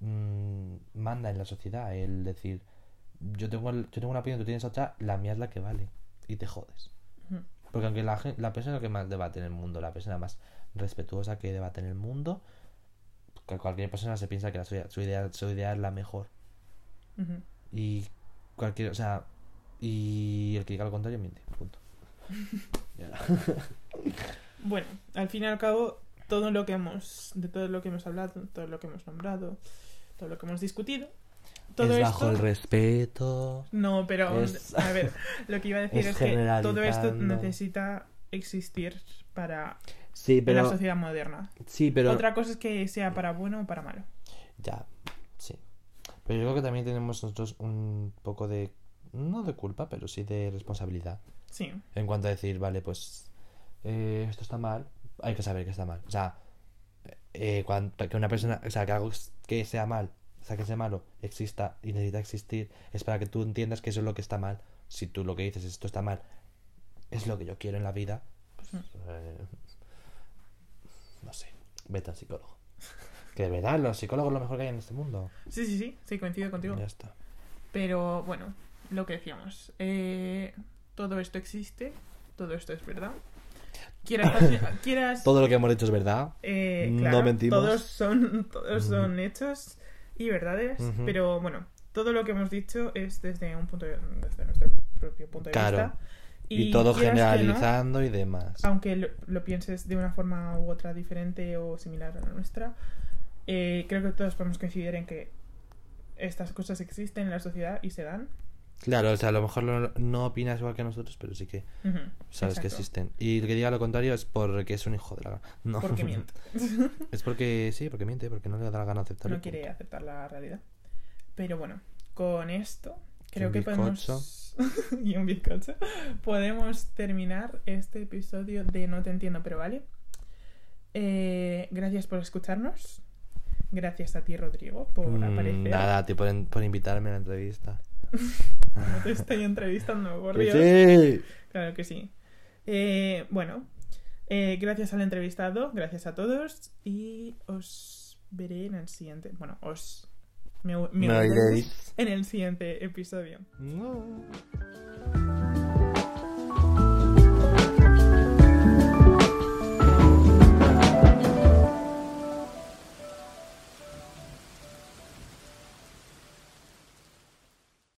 mm, manda en la sociedad el decir yo tengo el- yo tengo una opinión tú tienes otra la mía es la que vale y te jodes porque aunque la, la persona que más debate en el mundo la persona más respetuosa que debate en el mundo que cualquier persona se piensa que la suya- su idea su idea es la mejor. Y cualquier o sea y el que diga lo contrario miente punto. Bueno, al fin y al cabo, todo lo que hemos, de todo lo que hemos hablado, todo lo que hemos nombrado, todo lo que hemos discutido, todo es esto... bajo el respeto No, pero Es- a ver, lo que iba a decir es es, que todo esto necesita existir para sí en la sociedad moderna. sí pero Otra cosa es que sea para bueno o para malo. Ya, sí. Pero yo creo que también tenemos nosotros un poco de. No de culpa, pero sí de responsabilidad. Sí. En cuanto a decir, vale, pues eh, esto está mal, hay que saber que está mal. O sea, eh, que una persona, o sea, que algo que sea mal, o sea, que sea malo, exista y necesita existir, es para que tú entiendas que eso es lo que está mal. Si tú lo que dices es esto está mal, es lo que yo quiero en la vida, pues, eh, no sé, vete al psicólogo. Que de verdad, los psicólogos es lo mejor que hay en este mundo. Sí, sí, sí, sí, coincido contigo. Ya está. Pero bueno, lo que decíamos. eh, todo esto existe, todo esto es verdad. Quieras, quieras Todo lo que hemos dicho es verdad. eh, no claro, mentimos. Todos son, todos son hechos y verdades, pero bueno, todo lo que hemos dicho es desde un punto de, desde nuestro propio punto de Claro. vista. Y, todo no, generalizando y demás. aunque lo, lo pienses de una forma u otra diferente o similar a la nuestra, eh, creo que todos podemos coincidir en que estas cosas existen en la sociedad y se dan. Claro, o sea, a lo mejor no, no opinas igual que nosotros, pero sí que sabes que existen. Y el que diga lo contrario es porque es un hijo de la. No. Porque miente. es porque, sí, porque miente, porque no le da la gana aceptarlo. no quiere aceptar la realidad. Pero bueno, con esto creo que podemos y un bizcocho podemos terminar este episodio de No te entiendo, pero vale. Eh, gracias por escucharnos. Gracias a ti, Rodrigo, por Mm, aparecer. Nada, tío, por, por invitarme a la entrevista. No te estoy entrevistando, por Dios. sí. Claro que sí. Eh, bueno, eh, gracias al entrevistado, gracias a todos y os veré en el siguiente. Bueno, os. Me, me no en el siguiente episodio.